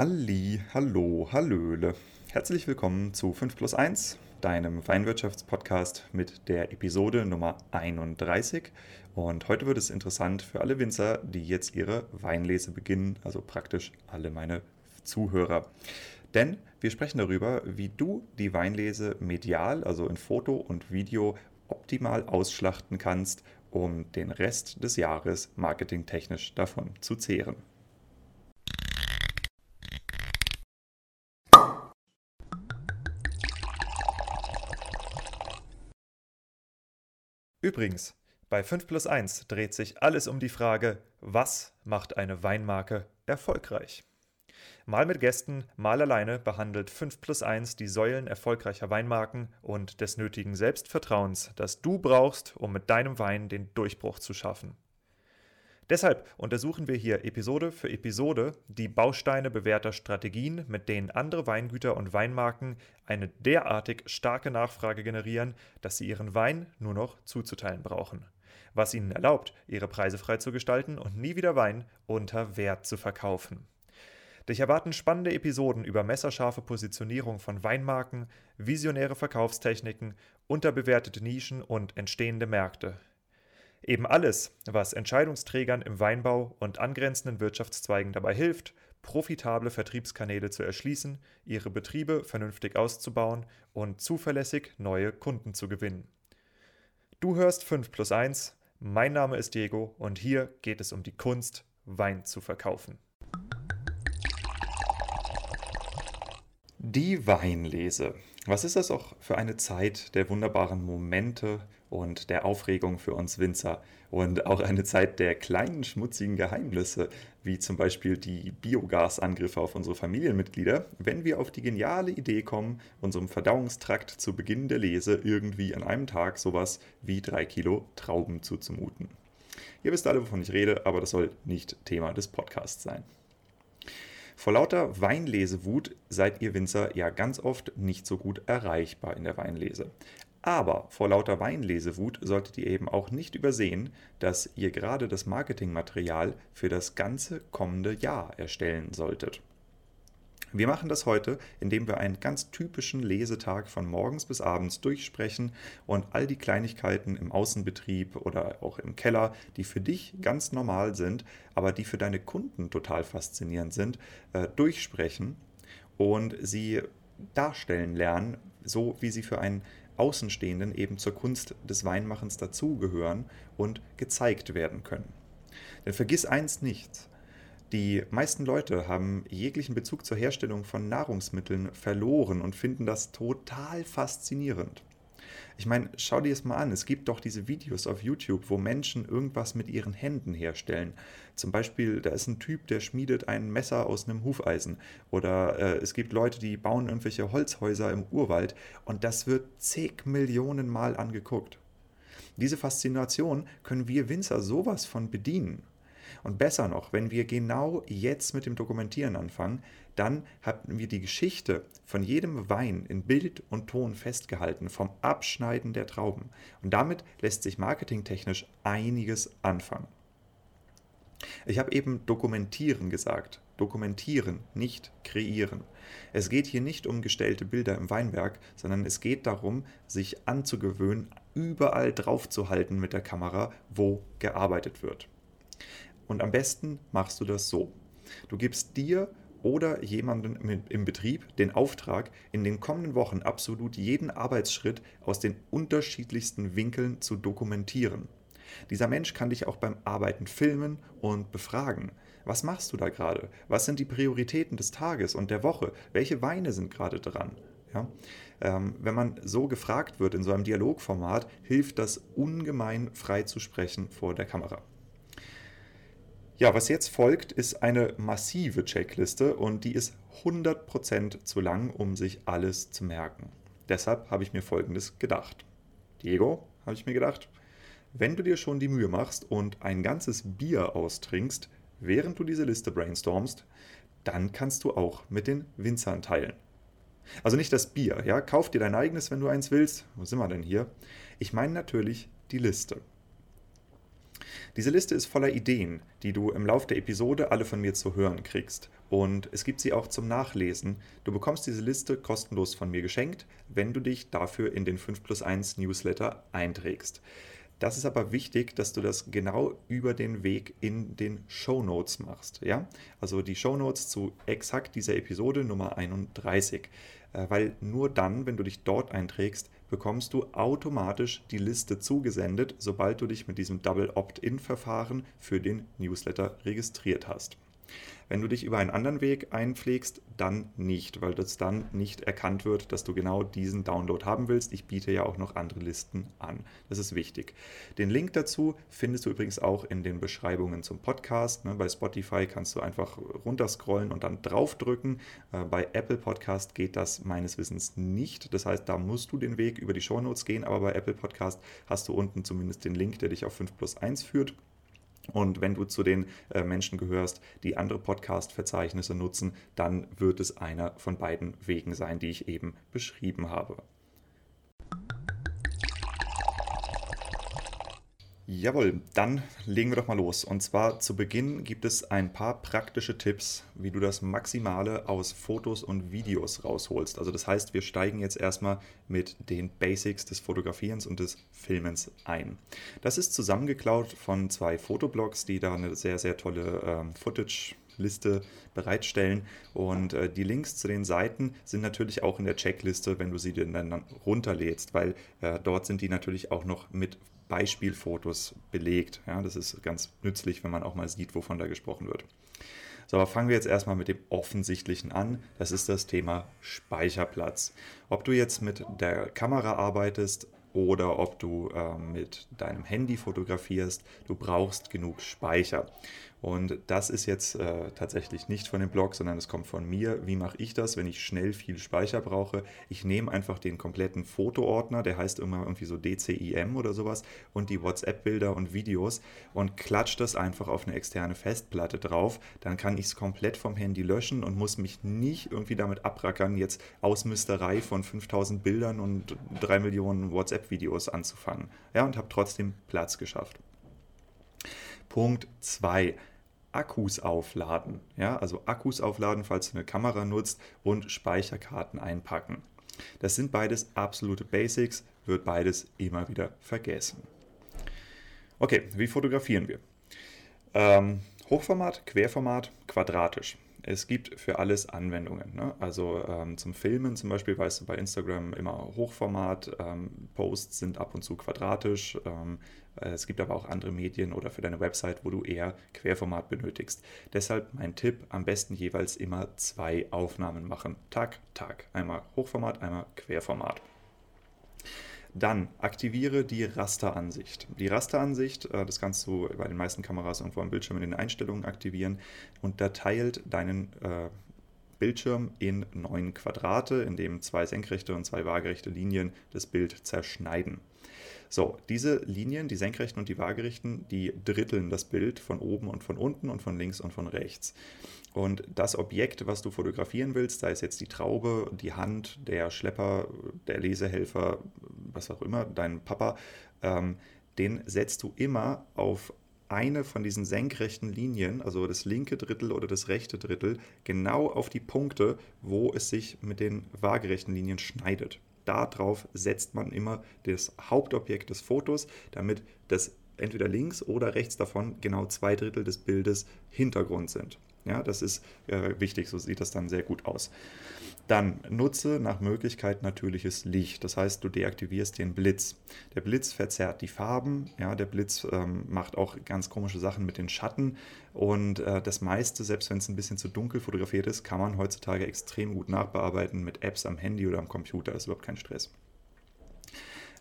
Halli, hallo, hallöle. Herzlich willkommen zu 5 plus 1, deinem Weinwirtschaftspodcast mit der Episode Nummer 31. Und heute wird es interessant für alle Winzer, die jetzt ihre Weinlese beginnen, also praktisch alle meine Zuhörer. Denn wir sprechen darüber, wie du die Weinlese medial, also in Foto und Video, optimal ausschlachten kannst, um den Rest des Jahres marketingtechnisch davon zu zehren. Übrigens, bei 5 plus 1 dreht sich alles um die Frage, was macht eine Weinmarke erfolgreich? Mal mit Gästen, mal alleine behandelt 5 plus 1 die Säulen erfolgreicher Weinmarken und des nötigen Selbstvertrauens, das du brauchst, um mit deinem Wein den Durchbruch zu schaffen. Deshalb untersuchen wir hier Episode für Episode die Bausteine bewährter Strategien, mit denen andere Weingüter und Weinmarken eine derartig starke Nachfrage generieren, dass sie ihren Wein nur noch zuzuteilen brauchen. Was ihnen erlaubt, ihre Preise frei zu gestalten und nie wieder Wein unter Wert zu verkaufen. Dich erwarten spannende Episoden über messerscharfe Positionierung von Weinmarken, visionäre Verkaufstechniken, unterbewertete Nischen und entstehende Märkte. Eben alles, was Entscheidungsträgern im Weinbau und angrenzenden Wirtschaftszweigen dabei hilft, profitable Vertriebskanäle zu erschließen, ihre Betriebe vernünftig auszubauen und zuverlässig neue Kunden zu gewinnen. Du hörst 5 plus 1, mein Name ist Diego und hier geht es um die Kunst, Wein zu verkaufen. Die Weinlese. Was ist das auch für eine Zeit der wunderbaren Momente und der Aufregung für uns Winzer und auch eine Zeit der kleinen schmutzigen Geheimnisse, wie zum Beispiel die Biogasangriffe auf unsere Familienmitglieder, wenn wir auf die geniale Idee kommen, unserem Verdauungstrakt zu Beginn der Lese irgendwie an einem Tag sowas wie drei Kilo Trauben zuzumuten. Ihr wisst alle, wovon ich rede, aber das soll nicht Thema des Podcasts sein. Vor lauter Weinlesewut seid ihr Winzer ja ganz oft nicht so gut erreichbar in der Weinlese. Aber vor lauter Weinlesewut solltet ihr eben auch nicht übersehen, dass ihr gerade das Marketingmaterial für das ganze kommende Jahr erstellen solltet. Wir machen das heute, indem wir einen ganz typischen Lesetag von morgens bis abends durchsprechen und all die Kleinigkeiten im Außenbetrieb oder auch im Keller, die für dich ganz normal sind, aber die für deine Kunden total faszinierend sind, äh, durchsprechen und sie darstellen lernen, so wie sie für einen Außenstehenden eben zur Kunst des Weinmachens dazugehören und gezeigt werden können. Denn vergiss eins nicht, die meisten Leute haben jeglichen Bezug zur Herstellung von Nahrungsmitteln verloren und finden das total faszinierend. Ich meine, schau dir es mal an. Es gibt doch diese Videos auf YouTube, wo Menschen irgendwas mit ihren Händen herstellen. Zum Beispiel, da ist ein Typ, der schmiedet ein Messer aus einem Hufeisen. Oder äh, es gibt Leute, die bauen irgendwelche Holzhäuser im Urwald. Und das wird zig Millionen Mal angeguckt. Diese Faszination können wir Winzer sowas von bedienen. Und besser noch, wenn wir genau jetzt mit dem Dokumentieren anfangen, dann haben wir die Geschichte von jedem Wein in Bild und Ton festgehalten, vom Abschneiden der Trauben. Und damit lässt sich marketingtechnisch einiges anfangen. Ich habe eben dokumentieren gesagt. Dokumentieren, nicht kreieren. Es geht hier nicht um gestellte Bilder im Weinberg, sondern es geht darum, sich anzugewöhnen, überall draufzuhalten mit der Kamera, wo gearbeitet wird. Und am besten machst du das so. Du gibst dir oder jemandem im Betrieb den Auftrag, in den kommenden Wochen absolut jeden Arbeitsschritt aus den unterschiedlichsten Winkeln zu dokumentieren. Dieser Mensch kann dich auch beim Arbeiten filmen und befragen. Was machst du da gerade? Was sind die Prioritäten des Tages und der Woche? Welche Weine sind gerade dran? Ja? Ähm, wenn man so gefragt wird in so einem Dialogformat, hilft das ungemein frei zu sprechen vor der Kamera. Ja, was jetzt folgt, ist eine massive Checkliste und die ist 100% zu lang, um sich alles zu merken. Deshalb habe ich mir Folgendes gedacht. Diego, habe ich mir gedacht, wenn du dir schon die Mühe machst und ein ganzes Bier austrinkst, während du diese Liste brainstormst, dann kannst du auch mit den Winzern teilen. Also nicht das Bier, ja, kauf dir dein eigenes, wenn du eins willst. Wo sind wir denn hier? Ich meine natürlich die Liste. Diese Liste ist voller Ideen, die du im Laufe der Episode alle von mir zu hören kriegst. Und es gibt sie auch zum Nachlesen. Du bekommst diese Liste kostenlos von mir geschenkt, wenn du dich dafür in den 5 plus 1 Newsletter einträgst. Das ist aber wichtig, dass du das genau über den Weg in den Show Notes machst. Ja? Also die Show Notes zu exakt dieser Episode Nummer 31. Äh, weil nur dann, wenn du dich dort einträgst, bekommst du automatisch die Liste zugesendet, sobald du dich mit diesem Double Opt-in-Verfahren für den Newsletter registriert hast. Wenn du dich über einen anderen Weg einpflegst, dann nicht, weil das dann nicht erkannt wird, dass du genau diesen Download haben willst. Ich biete ja auch noch andere Listen an. Das ist wichtig. Den Link dazu findest du übrigens auch in den Beschreibungen zum Podcast. Ne, bei Spotify kannst du einfach runterscrollen und dann draufdrücken. Äh, bei Apple Podcast geht das meines Wissens nicht. Das heißt, da musst du den Weg über die Show Notes gehen, aber bei Apple Podcast hast du unten zumindest den Link, der dich auf 5 plus 1 führt. Und wenn du zu den äh, Menschen gehörst, die andere Podcast-Verzeichnisse nutzen, dann wird es einer von beiden Wegen sein, die ich eben beschrieben habe. Jawohl, dann legen wir doch mal los. Und zwar zu Beginn gibt es ein paar praktische Tipps, wie du das Maximale aus Fotos und Videos rausholst. Also das heißt, wir steigen jetzt erstmal mit den Basics des Fotografierens und des Filmens ein. Das ist zusammengeklaut von zwei Fotoblogs, die da eine sehr, sehr tolle ähm, Footage Liste bereitstellen. Und äh, die Links zu den Seiten sind natürlich auch in der Checkliste, wenn du sie dann runterlädst, weil äh, dort sind die natürlich auch noch mit Beispielfotos belegt. Ja, das ist ganz nützlich, wenn man auch mal sieht, wovon da gesprochen wird. So, aber fangen wir jetzt erstmal mit dem Offensichtlichen an. Das ist das Thema Speicherplatz. Ob du jetzt mit der Kamera arbeitest oder ob du äh, mit deinem Handy fotografierst, du brauchst genug Speicher. Und das ist jetzt äh, tatsächlich nicht von dem Blog, sondern es kommt von mir. Wie mache ich das, wenn ich schnell viel Speicher brauche? Ich nehme einfach den kompletten Fotoordner, der heißt immer irgendwie so DCIM oder sowas, und die WhatsApp-Bilder und Videos und klatsche das einfach auf eine externe Festplatte drauf. Dann kann ich es komplett vom Handy löschen und muss mich nicht irgendwie damit abrackern, jetzt Ausmüsterei von 5000 Bildern und 3 Millionen WhatsApp-Videos anzufangen. Ja, und habe trotzdem Platz geschafft. Punkt 2. Akkus aufladen. Ja, also Akkus aufladen, falls du eine Kamera nutzt und Speicherkarten einpacken. Das sind beides absolute Basics, wird beides immer wieder vergessen. Okay, wie fotografieren wir? Ähm, Hochformat, Querformat, quadratisch. Es gibt für alles Anwendungen. Ne? Also ähm, zum Filmen zum Beispiel weißt du bei Instagram immer Hochformat, ähm, Posts sind ab und zu quadratisch. Äh, es gibt aber auch andere Medien oder für deine Website, wo du eher Querformat benötigst. Deshalb mein Tipp, am besten jeweils immer zwei Aufnahmen machen. Tag, Tag. Einmal Hochformat, einmal Querformat. Dann aktiviere die Rasteransicht. Die Rasteransicht, äh, das kannst du bei den meisten Kameras irgendwo am Bildschirm in den Einstellungen aktivieren und da teilt deinen äh, Bildschirm in neun Quadrate, in dem zwei senkrechte und zwei waagerechte Linien das Bild zerschneiden. So, diese Linien, die senkrechten und die waagerechten, die dritteln das Bild von oben und von unten und von links und von rechts. Und das Objekt, was du fotografieren willst, sei es jetzt die Traube, die Hand, der Schlepper, der Lesehelfer, was auch immer, dein Papa, ähm, den setzt du immer auf eine von diesen senkrechten Linien, also das linke Drittel oder das rechte Drittel, genau auf die Punkte, wo es sich mit den waagerechten Linien schneidet darauf setzt man immer das Hauptobjekt des Fotos, damit das entweder links oder rechts davon genau zwei Drittel des Bildes Hintergrund sind. Ja, das ist äh, wichtig, so sieht das dann sehr gut aus. Dann nutze nach Möglichkeit natürliches Licht. Das heißt, du deaktivierst den Blitz. Der Blitz verzerrt die Farben. Ja, der Blitz ähm, macht auch ganz komische Sachen mit den Schatten. Und äh, das meiste, selbst wenn es ein bisschen zu dunkel fotografiert ist, kann man heutzutage extrem gut nachbearbeiten mit Apps am Handy oder am Computer. Das ist überhaupt kein Stress.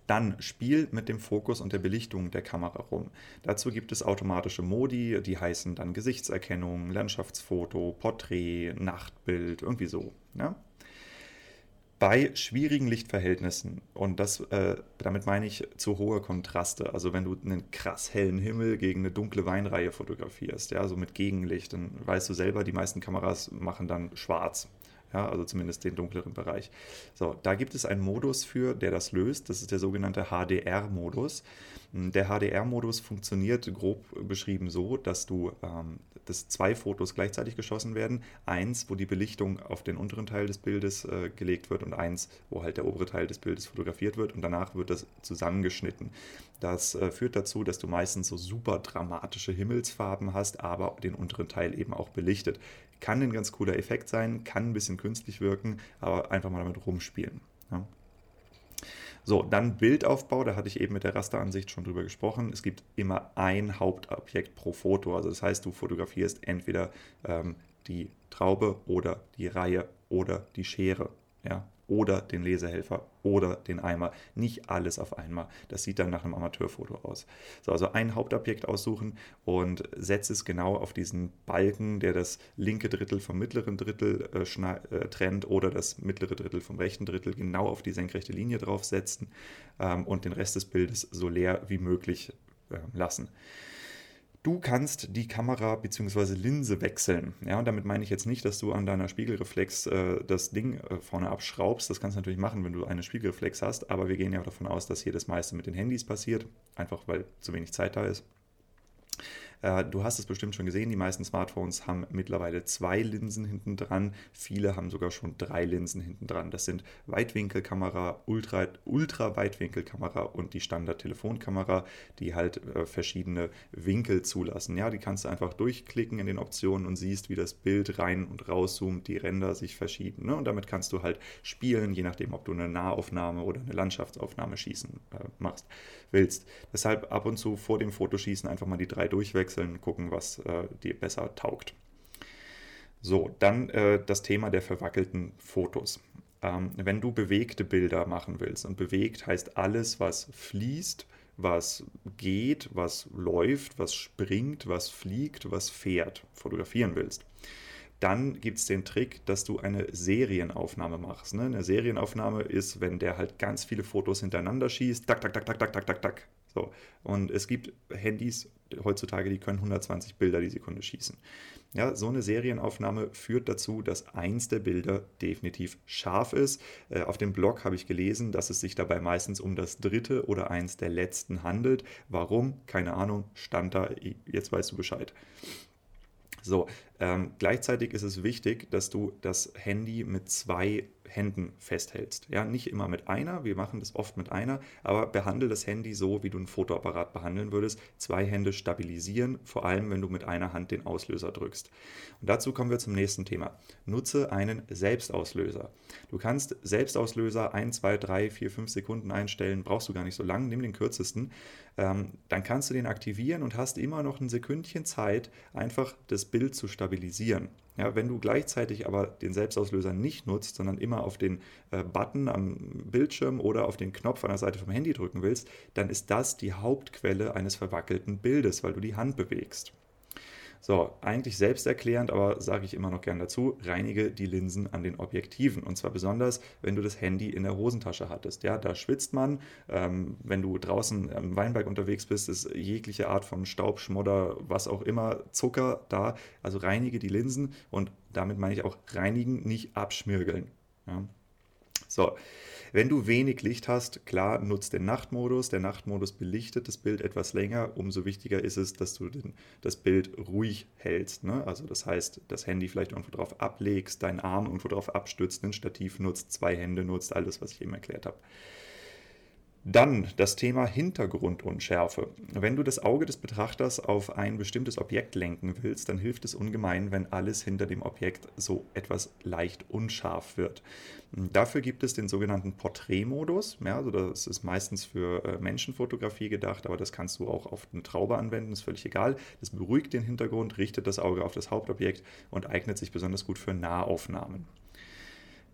Dann spiel mit dem Fokus und der Belichtung der Kamera rum. Dazu gibt es automatische Modi, die heißen dann Gesichtserkennung, Landschaftsfoto, Porträt, Nachtbild, irgendwie so. Ja? Bei schwierigen Lichtverhältnissen, und das, äh, damit meine ich zu hohe Kontraste, also wenn du einen krass hellen Himmel gegen eine dunkle Weinreihe fotografierst, ja, so mit Gegenlicht, dann weißt du selber, die meisten Kameras machen dann schwarz. ja, also zumindest den dunkleren Bereich. So, da gibt es einen Modus für, der das löst. Das ist der sogenannte HDR-Modus. Der HDR-Modus funktioniert grob beschrieben so, dass du ähm, dass zwei Fotos gleichzeitig geschossen werden. Eins, wo die Belichtung auf den unteren Teil des Bildes äh, gelegt wird und eins, wo halt der obere Teil des Bildes fotografiert wird und danach wird das zusammengeschnitten. Das äh, führt dazu, dass du meistens so super dramatische Himmelsfarben hast, aber den unteren Teil eben auch belichtet. Kann ein ganz cooler Effekt sein, kann ein bisschen künstlich wirken, aber einfach mal damit rumspielen. Ja. So, dann Bildaufbau, da hatte ich eben mit der Rasteransicht schon drüber gesprochen. Es gibt immer ein Hauptobjekt pro Foto. Also das heißt, du fotografierst entweder ähm, die Traube oder die Reihe oder die Schere. Ja, oder den Lesehelfer oder den Eimer. Nicht alles auf einmal. Das sieht dann nach einem Amateurfoto aus. So, also ein Hauptobjekt aussuchen und setze es genau auf diesen Balken, der das linke Drittel vom mittleren Drittel äh, äh, trennt oder das mittlere Drittel vom rechten Drittel genau auf die senkrechte Linie draufsetzen ähm, und den Rest des Bildes so leer wie möglich äh, lassen. Du kannst die Kamera bzw. Linse wechseln. Ja, damit meine ich jetzt nicht, dass du an deiner Spiegelreflex äh, das Ding äh, vorne abschraubst. Das kannst du natürlich machen, wenn du eine Spiegelreflex hast, aber wir gehen ja davon aus, dass hier das meiste mit den Handys passiert, einfach weil zu wenig Zeit da ist. Äh, du hast es bestimmt schon gesehen, die meisten Smartphones haben mittlerweile zwei Linsen hinten dran. Viele haben sogar schon drei Linsen hinten dran. Das sind Weitwinkelkamera, Ultra, Ultra-Weitwinkelkamera und die Standard-Telefonkamera, die halt äh, verschiedene Winkel zulassen. Ja, die kannst du einfach durchklicken in den Optionen und siehst, wie das Bild rein und rauszoomt, die Ränder sich verschieben. Ne? Und damit kannst du halt spielen, je nachdem, ob du eine Nahaufnahme oder eine Landschaftsaufnahme schießen äh, machst, willst. Deshalb ab und zu vor dem Fotoschießen einfach mal die drei durchwechseln wechseln, gucken, was äh, dir besser taugt. So, dann äh, das Thema der verwackelten Fotos. Ähm, wenn du bewegte Bilder machen willst, und bewegt heißt alles, was fließt, was geht, was läuft, was springt, was fliegt, was fährt, fotografieren willst. Dann gibt es den Trick, dass du eine Serienaufnahme machst. Ne? Eine Serienaufnahme ist, wenn der halt ganz viele Fotos hintereinander schießt, tak, tak, tak, tak, tak, tak, tak, tak. So. Und es gibt Handys heutzutage, die können 120 Bilder die Sekunde schießen. Ja, so eine Serienaufnahme führt dazu, dass eins der Bilder definitiv scharf ist. Äh, auf dem Blog habe ich gelesen, dass es sich dabei meistens um das dritte oder eins der letzten handelt. Warum? Keine Ahnung, stand da, jetzt weißt du Bescheid. So, ähm, gleichzeitig ist es wichtig, dass du das Handy mit zwei Händen festhältst. Ja, nicht immer mit einer, wir machen das oft mit einer, aber behandle das Handy so, wie du ein Fotoapparat behandeln würdest. Zwei Hände stabilisieren, vor allem wenn du mit einer Hand den Auslöser drückst. Und dazu kommen wir zum nächsten Thema. Nutze einen Selbstauslöser. Du kannst Selbstauslöser 1, 2, 3, 4, 5 Sekunden einstellen, brauchst du gar nicht so lang, nimm den kürzesten. Ähm, dann kannst du den aktivieren und hast immer noch ein Sekündchen Zeit, einfach das Bild zu stabilisieren. Ja, wenn du gleichzeitig aber den Selbstauslöser nicht nutzt, sondern immer auf den äh, Button am Bildschirm oder auf den Knopf an der Seite vom Handy drücken willst, dann ist das die Hauptquelle eines verwackelten Bildes, weil du die Hand bewegst. So, eigentlich selbsterklärend, aber sage ich immer noch gern dazu, reinige die Linsen an den Objektiven. Und zwar besonders, wenn du das Handy in der Hosentasche hattest. Ja, da schwitzt man. Ähm, wenn du draußen am Weinberg unterwegs bist, ist jegliche Art von Staub, Schmodder, was auch immer, Zucker da. Also reinige die Linsen und damit meine ich auch reinigen, nicht abschmirgeln. Ja. So, wenn du wenig Licht hast, klar, nutzt den Nachtmodus. Der Nachtmodus belichtet das Bild etwas länger. Umso wichtiger ist es, dass du den, das Bild ruhig hältst. Ne? Also das heißt, das Handy vielleicht irgendwo drauf ablegst, deinen Arm irgendwo drauf abstützt, ein Stativ nutzt, zwei Hände nutzt, alles, was ich eben erklärt habe. Dann das Thema Hintergrundunschärfe. Wenn du das Auge des Betrachters auf ein bestimmtes Objekt lenken willst, dann hilft es ungemein, wenn alles hinter dem Objekt so etwas leicht unscharf wird. Dafür gibt es den sogenannten Porträtmodus. Ja, also das ist meistens für äh, Menschenfotografie gedacht, aber das kannst du auch auf eine Traube anwenden, ist völlig egal. Das beruhigt den Hintergrund, richtet das Auge auf das Hauptobjekt und eignet sich besonders gut für Nahaufnahmen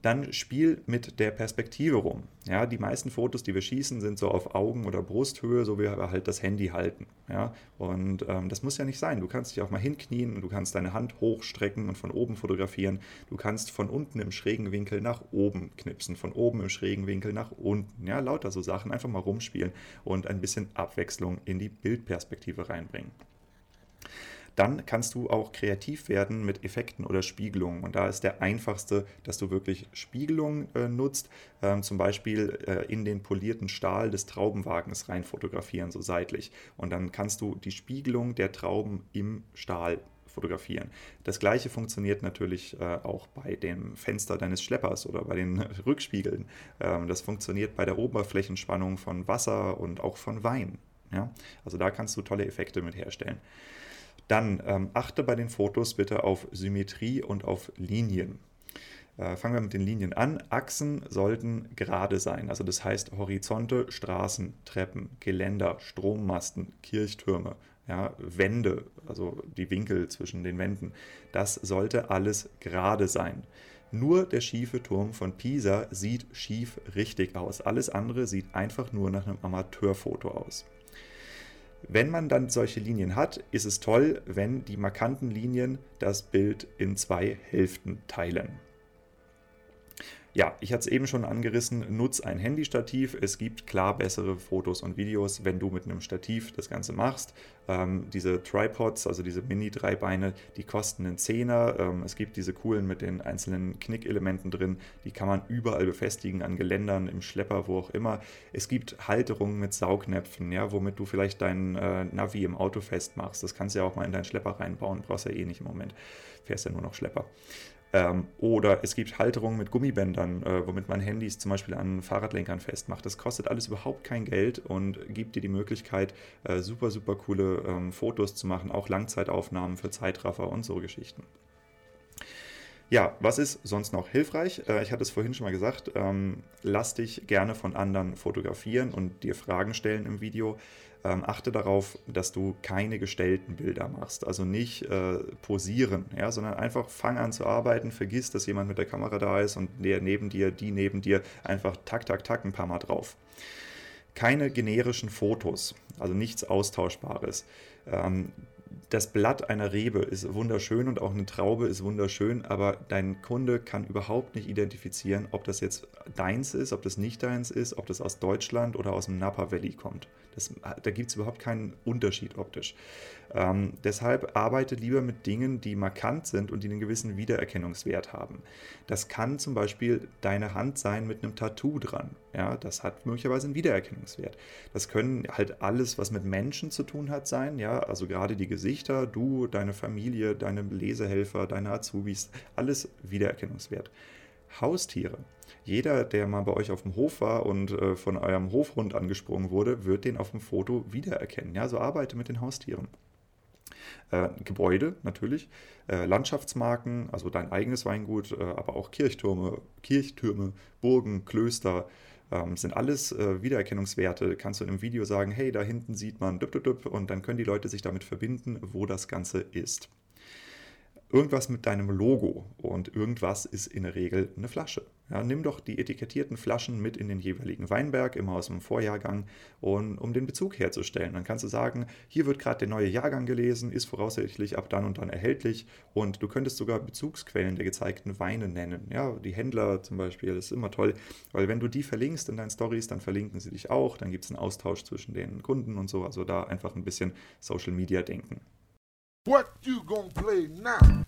dann spiel mit der Perspektive rum. Ja, die meisten Fotos, die wir schießen, sind so auf Augen- oder Brusthöhe, so wie wir halt das Handy halten. Ja, und ähm, das muss ja nicht sein. Du kannst dich auch mal hinknien und du kannst deine Hand hochstrecken und von oben fotografieren. Du kannst von unten im schrägen Winkel nach oben knipsen, von oben im schrägen Winkel nach unten. Ja, lauter so Sachen. Einfach mal rumspielen und ein bisschen Abwechslung in die Bildperspektive reinbringen. Dann kannst du auch kreativ werden mit Effekten oder Spiegelungen. Und da ist der einfachste, dass du wirklich Spiegelungen äh, nutzt, ähm, zum Beispiel äh, in den polierten Stahl des Traubenwagens rein fotografieren, so seitlich. Und dann kannst du die Spiegelung der Trauben im Stahl fotografieren. Das gleiche funktioniert natürlich äh, auch bei dem Fenster deines Schleppers oder bei den Rückspiegeln. Ähm, das funktioniert bei der Oberflächenspannung von Wasser und auch von Wein. Ja? Also da kannst du tolle Effekte mit herstellen. Dann ähm, achte bei den Fotos bitte auf Symmetrie und auf Linien. Äh, fangen wir mit den Linien an. Achsen sollten gerade sein. Also das heißt Horizonte, Straßen, Treppen, Geländer, Strommasten, Kirchtürme, ja, Wände, also die Winkel zwischen den Wänden. Das sollte alles gerade sein. Nur der schiefe Turm von Pisa sieht schief richtig aus. Alles andere sieht einfach nur nach einem Amateurfoto aus. Wenn man dann solche Linien hat, ist es toll, wenn die markanten Linien das Bild in zwei Hälften teilen. Ja, ich hatte es eben schon angerissen, nutz ein Handystativ. Es gibt klar bessere Fotos und Videos, wenn du mit einem Stativ das Ganze machst. Ähm, diese Tripods, also diese Mini-Dreibeine, die kosten einen Zehner. Ähm, es gibt diese coolen mit den einzelnen Knickelementen drin, die kann man überall befestigen, an Geländern, im Schlepper, wo auch immer. Es gibt Halterungen mit Saugnäpfen, ja, womit du vielleicht dein äh, Navi im Auto festmachst. Das kannst du ja auch mal in deinen Schlepper reinbauen, brauchst ja eh nicht im Moment. Fährst ja nur noch Schlepper. Ähm, oder es gibt Halterungen mit Gummibändern, äh, womit man Handys zum Beispiel an Fahrradlenkern festmacht. Das kostet alles überhaupt kein Geld und gibt dir die Möglichkeit, äh, super, super coole ähm, Fotos zu machen, auch Langzeitaufnahmen für Zeitraffer und so Geschichten. Ja, was ist sonst noch hilfreich? Äh, ich hatte es vorhin schon mal gesagt, ähm, lass dich gerne von anderen fotografieren und dir Fragen stellen im Video. Ähm, achte darauf, dass du keine gestellten Bilder machst, also nicht äh, posieren, ja, sondern einfach fang an zu arbeiten, vergiss, dass jemand mit der Kamera da ist und der neben dir, die neben dir, einfach tak, tak, tak ein paar Mal drauf. Keine generischen Fotos, also nichts Austauschbares. Ähm, das Blatt einer Rebe ist wunderschön und auch eine Traube ist wunderschön, aber dein Kunde kann überhaupt nicht identifizieren, ob das jetzt deins ist, ob das nicht deins ist, ob das aus Deutschland oder aus dem Napa Valley kommt. Das, da gibt es überhaupt keinen Unterschied optisch. Ähm, deshalb arbeite lieber mit Dingen, die markant sind und die einen gewissen Wiedererkennungswert haben. Das kann zum Beispiel deine Hand sein mit einem Tattoo dran. Ja, das hat möglicherweise einen Wiedererkennungswert. Das können halt alles, was mit Menschen zu tun hat, sein. Ja, also gerade die Gesichter, du, deine Familie, deine Lesehelfer, deine Azubis, alles Wiedererkennungswert. Haustiere. Jeder, der mal bei euch auf dem Hof war und äh, von eurem Hofhund angesprungen wurde, wird den auf dem Foto wiedererkennen. Ja, so arbeite mit den Haustieren. Äh, Gebäude natürlich, äh, Landschaftsmarken, also dein eigenes Weingut, äh, aber auch Kirchtürme, Kirchtürme, Burgen, Klöster, ähm, sind alles äh, Wiedererkennungswerte. Kannst du in einem Video sagen, hey, da hinten sieht man düpp, düpp, und dann können die Leute sich damit verbinden, wo das Ganze ist irgendwas mit deinem Logo und irgendwas ist in der Regel eine Flasche. Ja, nimm doch die etikettierten Flaschen mit in den jeweiligen Weinberg, immer aus dem Vorjahrgang, und, um den Bezug herzustellen. Dann kannst du sagen, hier wird gerade der neue Jahrgang gelesen, ist voraussichtlich ab dann und dann erhältlich und du könntest sogar Bezugsquellen der gezeigten Weine nennen. Ja, die Händler zum Beispiel, das ist immer toll, weil wenn du die verlinkst in deinen Stories, dann verlinken sie dich auch, dann gibt es einen Austausch zwischen den Kunden und so, also da einfach ein bisschen Social Media denken. What you gonna play now?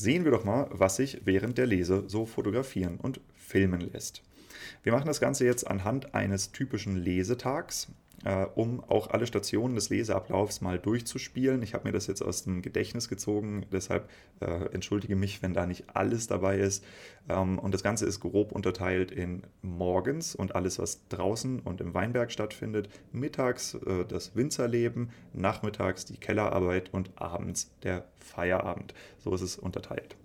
Sehen wir doch mal, was sich während der Lese so fotografieren und filmen lässt. Wir machen das Ganze jetzt anhand eines typischen Lesetags äh, um auch alle Stationen des Leseablaufs mal durchzuspielen. Ich habe mir das jetzt aus dem Gedächtnis gezogen, deshalb äh, entschuldige mich, wenn da nicht alles dabei ist. Ähm, und das Ganze ist grob unterteilt in morgens und alles, was draußen und im Weinberg stattfindet, mittags äh, das Winzerleben, nachmittags die Kellerarbeit und abends der Feierabend. So ist es unterteilt.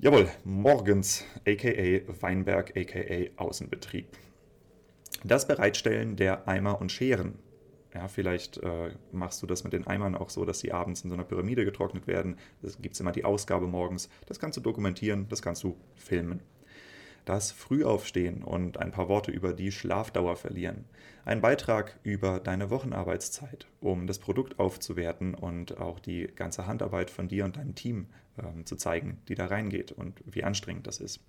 Jawohl, morgens, aka Weinberg, aka Außenbetrieb. Das Bereitstellen der Eimer und Scheren. Ja, vielleicht äh, machst du das mit den Eimern auch so, dass sie abends in so einer Pyramide getrocknet werden. Es gibt immer die Ausgabe morgens. Das kannst du dokumentieren, das kannst du filmen. Das Frühaufstehen und ein paar Worte über die Schlafdauer verlieren. Ein Beitrag über deine Wochenarbeitszeit, um das Produkt aufzuwerten und auch die ganze Handarbeit von dir und deinem Team äh, zu zeigen, die da reingeht und wie anstrengend das ist.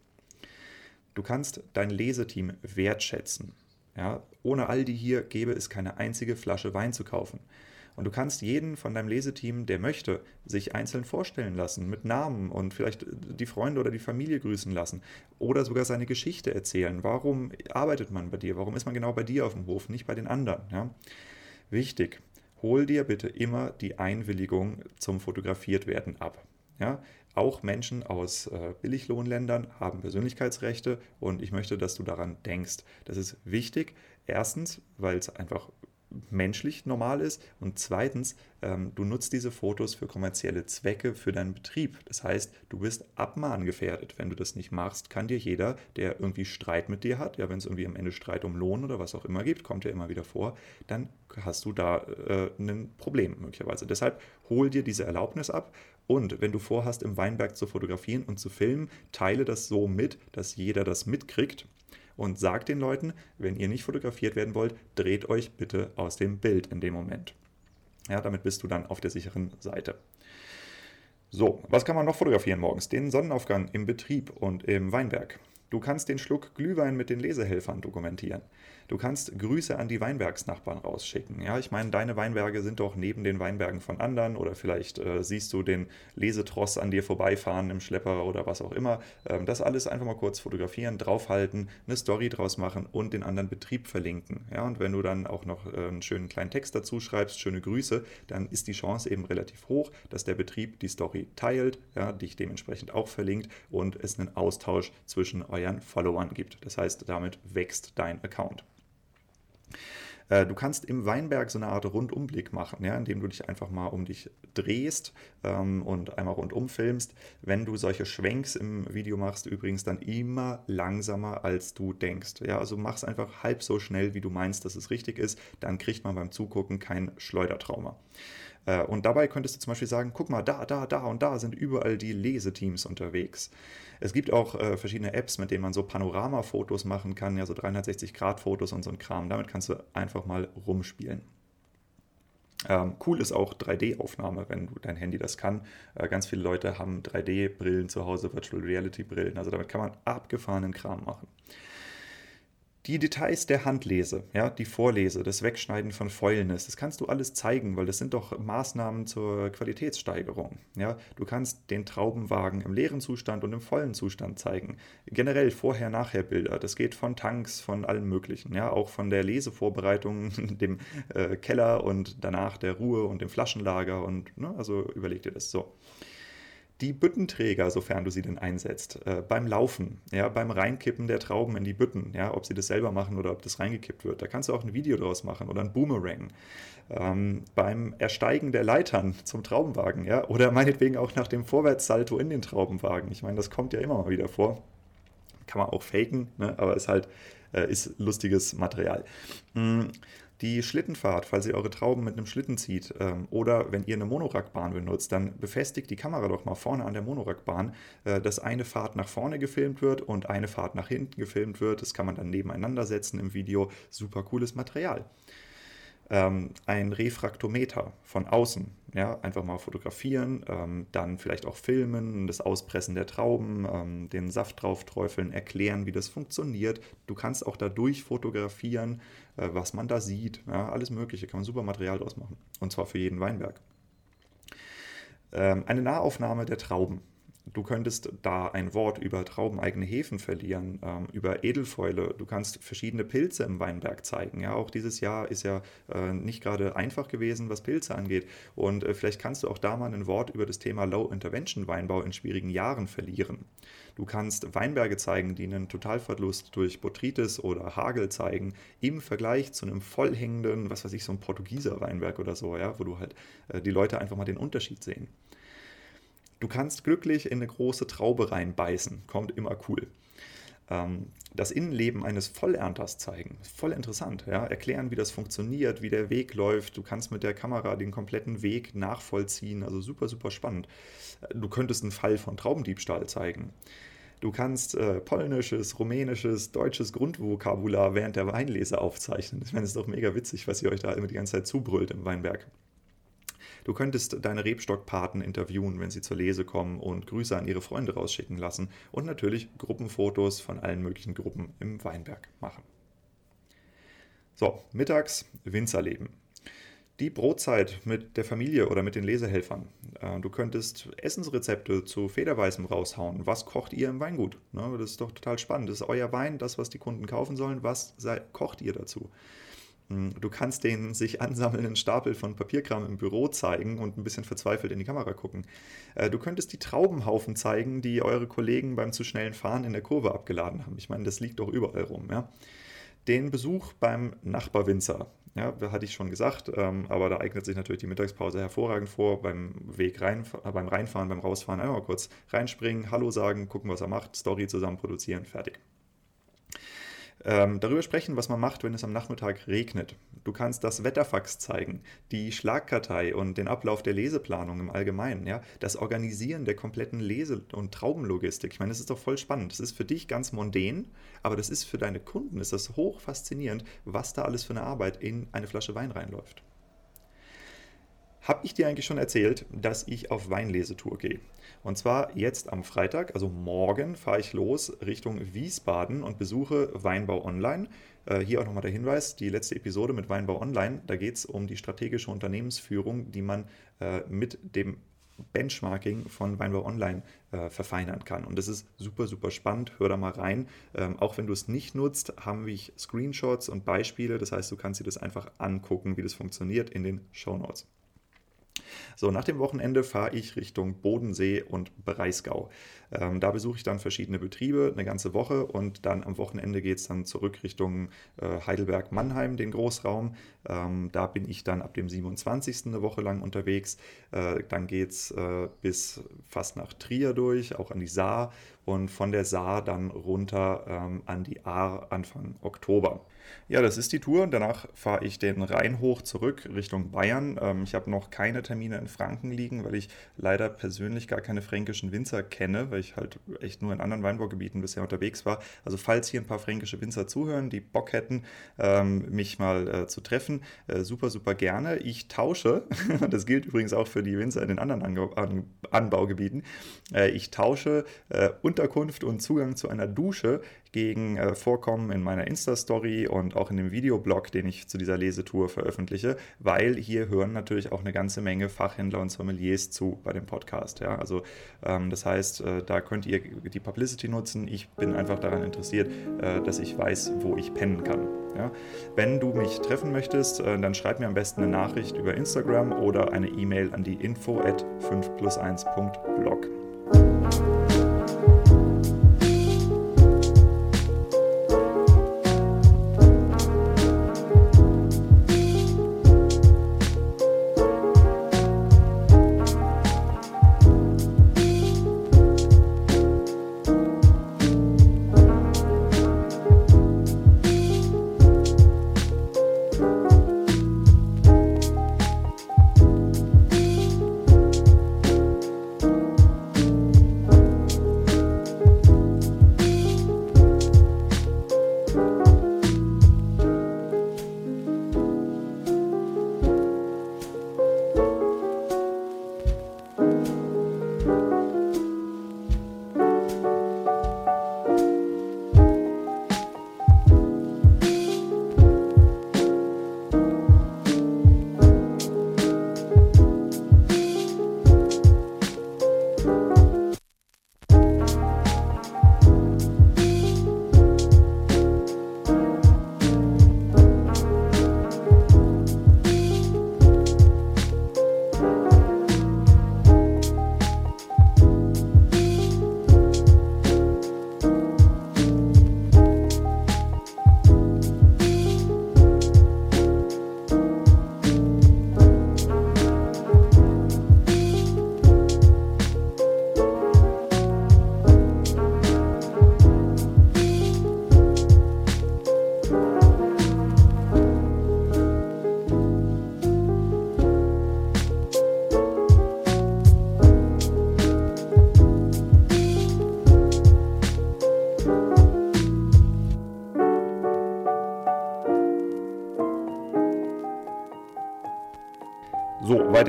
Du kannst dein Leseteam wertschätzen ja, ohne Aldi hier gäbe es keine einzige Flasche Wein zu kaufen. Und du kannst jeden von deinem Leseteam, der möchte, sich einzeln vorstellen lassen, mit Namen und vielleicht die Freunde oder die Familie grüßen lassen oder sogar seine Geschichte erzählen. Warum arbeitet man bei dir? Warum ist man genau bei dir auf dem Hof, nicht bei den anderen? Ja? Wichtig, hol dir bitte immer die Einwilligung zum Fotografiertwerden ab. Ja? Auch Menschen aus äh, Billiglohnländern haben Persönlichkeitsrechte und ich möchte, dass du daran denkst. Das ist wichtig. Erstens, weil es einfach menschlich normal ist und zweitens, ähm, du nutzt diese Fotos für kommerzielle Zwecke für deinen Betrieb. Das heißt, du bist abmahngefährdet. Wenn du das nicht machst, kann dir jeder, der irgendwie Streit mit dir hat, ja, wenn es irgendwie am Ende Streit um Lohn oder was auch immer gibt, kommt ja immer wieder vor, dann hast du da äh, ein Problem möglicherweise. Deshalb hol dir diese Erlaubnis ab und wenn du vorhast, im Weinberg zu fotografieren und zu filmen, teile das so mit, dass jeder das mitkriegt und sag den Leuten, wenn ihr nicht fotografiert werden wollt, dreht euch bitte aus dem Bild in dem Moment. Ja, damit bist du dann auf der sicheren Seite. So, was kann man noch fotografieren morgens? Den Sonnenaufgang im Betrieb und im Weinberg. Du kannst den Schluck Glühwein mit den Lesehelfern dokumentieren. Du kannst Grüße an die Weinbergsnachbarn rausschicken. Ja, ich meine, deine Weinberge sind doch neben den Weinbergen von anderen oder vielleicht äh, siehst du den Lesetross an dir vorbeifahren im Schlepper oder was auch immer. Ähm, das alles einfach mal kurz fotografieren, draufhalten, eine Story draus machen und den anderen Betrieb verlinken. Ja, und wenn du dann auch noch äh, einen schönen kleinen Text dazu schreibst, schöne Grüße, dann ist die Chance eben relativ hoch, dass der Betrieb die Story teilt, ja, dich dementsprechend auch verlinkt und es einen Austausch zwischen euren Followern gibt. Das heißt, damit wächst dein Account. Äh, du kannst im Weinberg so eine Art Rundumblick machen, ja, indem du dich einfach mal um dich drehst ähm, und einmal rundum filmst. Wenn du solche Schwenks im Video machst, übrigens dann immer langsamer als du denkst. Ja, also mach es einfach halb so schnell, wie du meinst, dass es richtig ist. Dann kriegt man beim Zugucken kein Schleudertrauma. Äh, und dabei könntest du zum Beispiel sagen, guck mal, da, da, da und da sind überall die Leseteams unterwegs. Es gibt auch äh, verschiedene Apps, mit denen man so Panoramafotos machen kann, ja so 360-Grad-Fotos und so ein Kram. Damit kannst du einfach mal rumspielen. Ähm, cool ist auch 3D-Aufnahme, wenn du dein Handy das kann. Äh, ganz viele Leute haben 3D-Brillen zu Hause, Virtual Reality-Brillen. Also damit kann man abgefahrenen Kram machen. Die Details der Handlese, ja, die Vorlese, das Wegschneiden von Fäulnis, das kannst du alles zeigen, weil das sind doch Maßnahmen zur Qualitätssteigerung. Ja. Du kannst den Traubenwagen im leeren Zustand und im vollen Zustand zeigen. Generell Vorher-Nachher-Bilder, das geht von Tanks, von allem Möglichen, ja, auch von der Lesevorbereitung, dem äh, Keller und danach der Ruhe und dem Flaschenlager und, ne, also überleg dir das so die Büttenträger, sofern du sie denn einsetzt, äh, beim Laufen, ja, beim Reinkippen der Trauben in die Bütten, ja, ob sie das selber machen oder ob das reingekippt wird. Da kannst du auch ein Video draus machen oder ein Boomerang. Ähm, beim Ersteigen der Leitern zum Traubenwagen, ja, oder meinetwegen auch nach dem Vorwärtssalto in den Traubenwagen. Ich meine, das kommt ja immer mal wieder vor. Kann man auch faken, ne, aber ist halt äh, ist lustiges Material. Mhm. Die Schlittenfahrt, falls ihr eure Trauben mit einem Schlitten zieht ähm, oder wenn ihr eine Monorackbahn benutzt, dann befestigt die Kamera doch mal vorne an der Monorackbahn, äh, dass eine Fahrt nach vorne gefilmt wird und eine Fahrt nach hinten gefilmt wird. Das kann man dann nebeneinander setzen im Video. Super cooles Material ähm, ein Refraktometer von außen. Ja, einfach mal fotografieren, ähm, dann vielleicht auch filmen, das Auspressen der Trauben, ähm, den Saft drauf träufeln, erklären, wie das funktioniert. Du kannst auch dadurch fotografieren, äh, was man da sieht. Ja, alles Mögliche, kann man super Material draus machen. Und zwar für jeden Weinberg. Ähm, eine Nahaufnahme der Trauben. Du könntest da ein Wort über traubeneigene Hefen verlieren, ähm, über Edelfäule. Du kannst verschiedene Pilze im Weinberg zeigen. Ja, auch dieses Jahr ist ja äh, nicht gerade einfach gewesen, was Pilze angeht. Und äh, vielleicht kannst du auch da mal ein Wort über das Thema Low Intervention Weinbau in schwierigen Jahren verlieren. Du kannst Weinberge zeigen, die einen Totalverlust durch Botrytis oder Hagel zeigen, im Vergleich zu einem vollhängenden, was weiß ich, so ein Portugieser Weinberg oder so, ja, wo du halt äh, die Leute einfach mal den Unterschied sehen. Du kannst glücklich in eine große Traube reinbeißen, kommt immer cool. Ähm, das Innenleben eines Vollernters zeigen, voll interessant. Ja? Erklären, wie das funktioniert, wie der Weg läuft. Du kannst mit der Kamera den kompletten Weg nachvollziehen, also super, super spannend. Du könntest einen Fall von Traubendiebstahl zeigen. Du kannst äh, polnisches, rumänisches, deutsches Grundvokabular während der Weinlese aufzeichnen. Ich meine, es ist doch mega witzig, was ihr euch da immer die ganze Zeit zubrüllt im Weinberg. Du könntest deine Rebstockpaten interviewen, wenn sie zur Lese kommen und Grüße an ihre Freunde rausschicken lassen und natürlich Gruppenfotos von allen möglichen Gruppen im Weinberg machen. So, mittags Winzerleben. Die Brotzeit mit der Familie oder mit den Lesehelfern. Äh, du könntest Essensrezepte zu Federweißem raushauen. Was kocht ihr im Weingut? Ne, das ist doch total spannend. Das ist euer Wein, das, was die Kunden kaufen sollen. Was kocht ihr dazu? Hm, du kannst den sich ansammelnden Stapel von Papierkram im Büro zeigen und ein bisschen verzweifelt in die Kamera gucken. Äh, du könntest die Traubenhaufen zeigen, die eure Kollegen beim zu schnellen Fahren in der Kurve abgeladen haben. Ich meine, das liegt doch überall rum. Ja? Den Besuch beim Nachbarwinzer, ja, hatte ich schon gesagt, ähm, aber da eignet sich natürlich die Mittagspause hervorragend vor. Beim Weg rein, beim Reinfahren, beim Rausfahren einmal kurz reinspringen, Hallo sagen, gucken, was er macht, Story zusammen produzieren, fertig. Ähm, darüber sprechen, was man macht, wenn es am Nachmittag regnet. Du kannst das Wetterfax zeigen, die Schlagkartei und den Ablauf der Leseplanung im Allgemeinen, ja, das Organisieren der kompletten Lese- und Traubenlogistik. Ich meine, das ist doch voll spannend. Das ist für dich ganz mondän, aber das ist für deine Kunden ist das hoch faszinierend, was da alles für eine Arbeit in eine Flasche Wein reinläuft. Habe ich dir eigentlich schon erzählt, dass ich auf Weinlesetour gehe? Und zwar jetzt am Freitag, also morgen, fahre ich los Richtung Wiesbaden und besuche Weinbau Online. Äh, hier auch nochmal der Hinweis, die letzte Episode mit Weinbau Online, da geht es um die strategische Unternehmensführung, die man äh, mit dem Benchmarking von Weinbau Online äh, verfeinern kann. Und das ist super, super spannend. Hör da mal rein. Ähm, auch wenn du es nicht nutzt, haben wir Screenshots und Beispiele. Das heißt, du kannst dir das einfach angucken, wie das funktioniert in den Show Notes. So, nach dem Wochenende fahre ich Richtung Bodensee und Breisgau. Ähm, da besuche ich dann verschiedene Betriebe eine ganze Woche und dann am Wochenende geht es dann zurück Richtung äh, Heidelberg-Mannheim, den Großraum. Ähm, da bin ich dann ab dem 27. eine Woche lang unterwegs. Äh, dann geht es äh, bis fast nach Trier durch, auch an die Saar und von der Saar dann runter ähm, an die Ahr Anfang Oktober. Ja, das ist die Tour. Danach fahre ich den Rhein hoch zurück Richtung Bayern. Ähm, ich habe noch keine Termine in Franken liegen, weil ich leider persönlich gar keine fränkischen Winzer kenne, weil ich halt echt nur in anderen Weinbaugebieten bisher unterwegs war. Also falls hier ein paar fränkische Winzer zuhören, die Bock hätten, ähm, mich mal äh, zu treffen, äh, super, super gerne. Ich tausche, das gilt übrigens auch für die Winzer in den anderen Anbaugebieten, äh, ich tausche Unterkunft und Zugang zu einer Dusche gegen äh, Vorkommen in meiner Insta-Story und auch in dem Videoblog, den ich zu dieser Lesetour veröffentliche, weil hier hören natürlich auch eine ganze Menge Fachhändler und Sommeliers zu bei dem Podcast. Ja? Also ähm, das heißt, äh, da könnt ihr die Publicity nutzen. Ich bin einfach daran interessiert, äh, dass ich weiß, wo ich pennen kann. Ja? Wenn du mich treffen möchtest, äh, dann schreib mir am besten eine Nachricht über Instagram oder eine E-Mail an die info at 5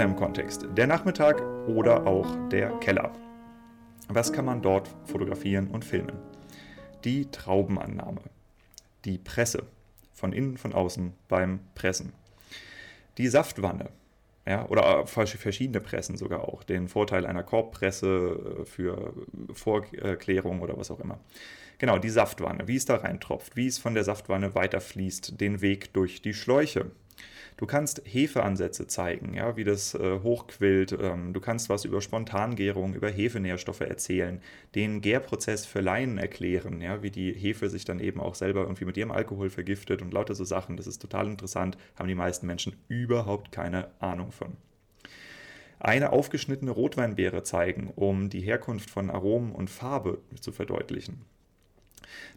weiter im Kontext. Der Nachmittag oder auch der Keller. Was kann man dort fotografieren und filmen? Die Traubenannahme, die Presse, von innen, von außen beim Pressen, die Saftwanne, ja, oder verschiedene Pressen sogar auch, den Vorteil einer Korbpresse äh, für Vorklärung oder was auch immer. Genau, die Saftwanne, wie es da reintropft, wie es von der Saftwanne weiterfließt, den Weg durch die Schläuche. Du kannst Hefeansätze zeigen, ja, wie das äh, hochquillt. Ähm, du kannst was über Spontangärung, über Hefenährstoffe erzählen, den Gärprozess für Laien erklären, ja, wie die Hefe sich dann eben auch selber irgendwie mit ihrem Alkohol vergiftet und lauter so Sachen. Das ist total interessant, haben die meisten Menschen überhaupt keine Ahnung von eine aufgeschnittene Rotweinbeere zeigen, um die Herkunft von Aromen und Farbe zu verdeutlichen.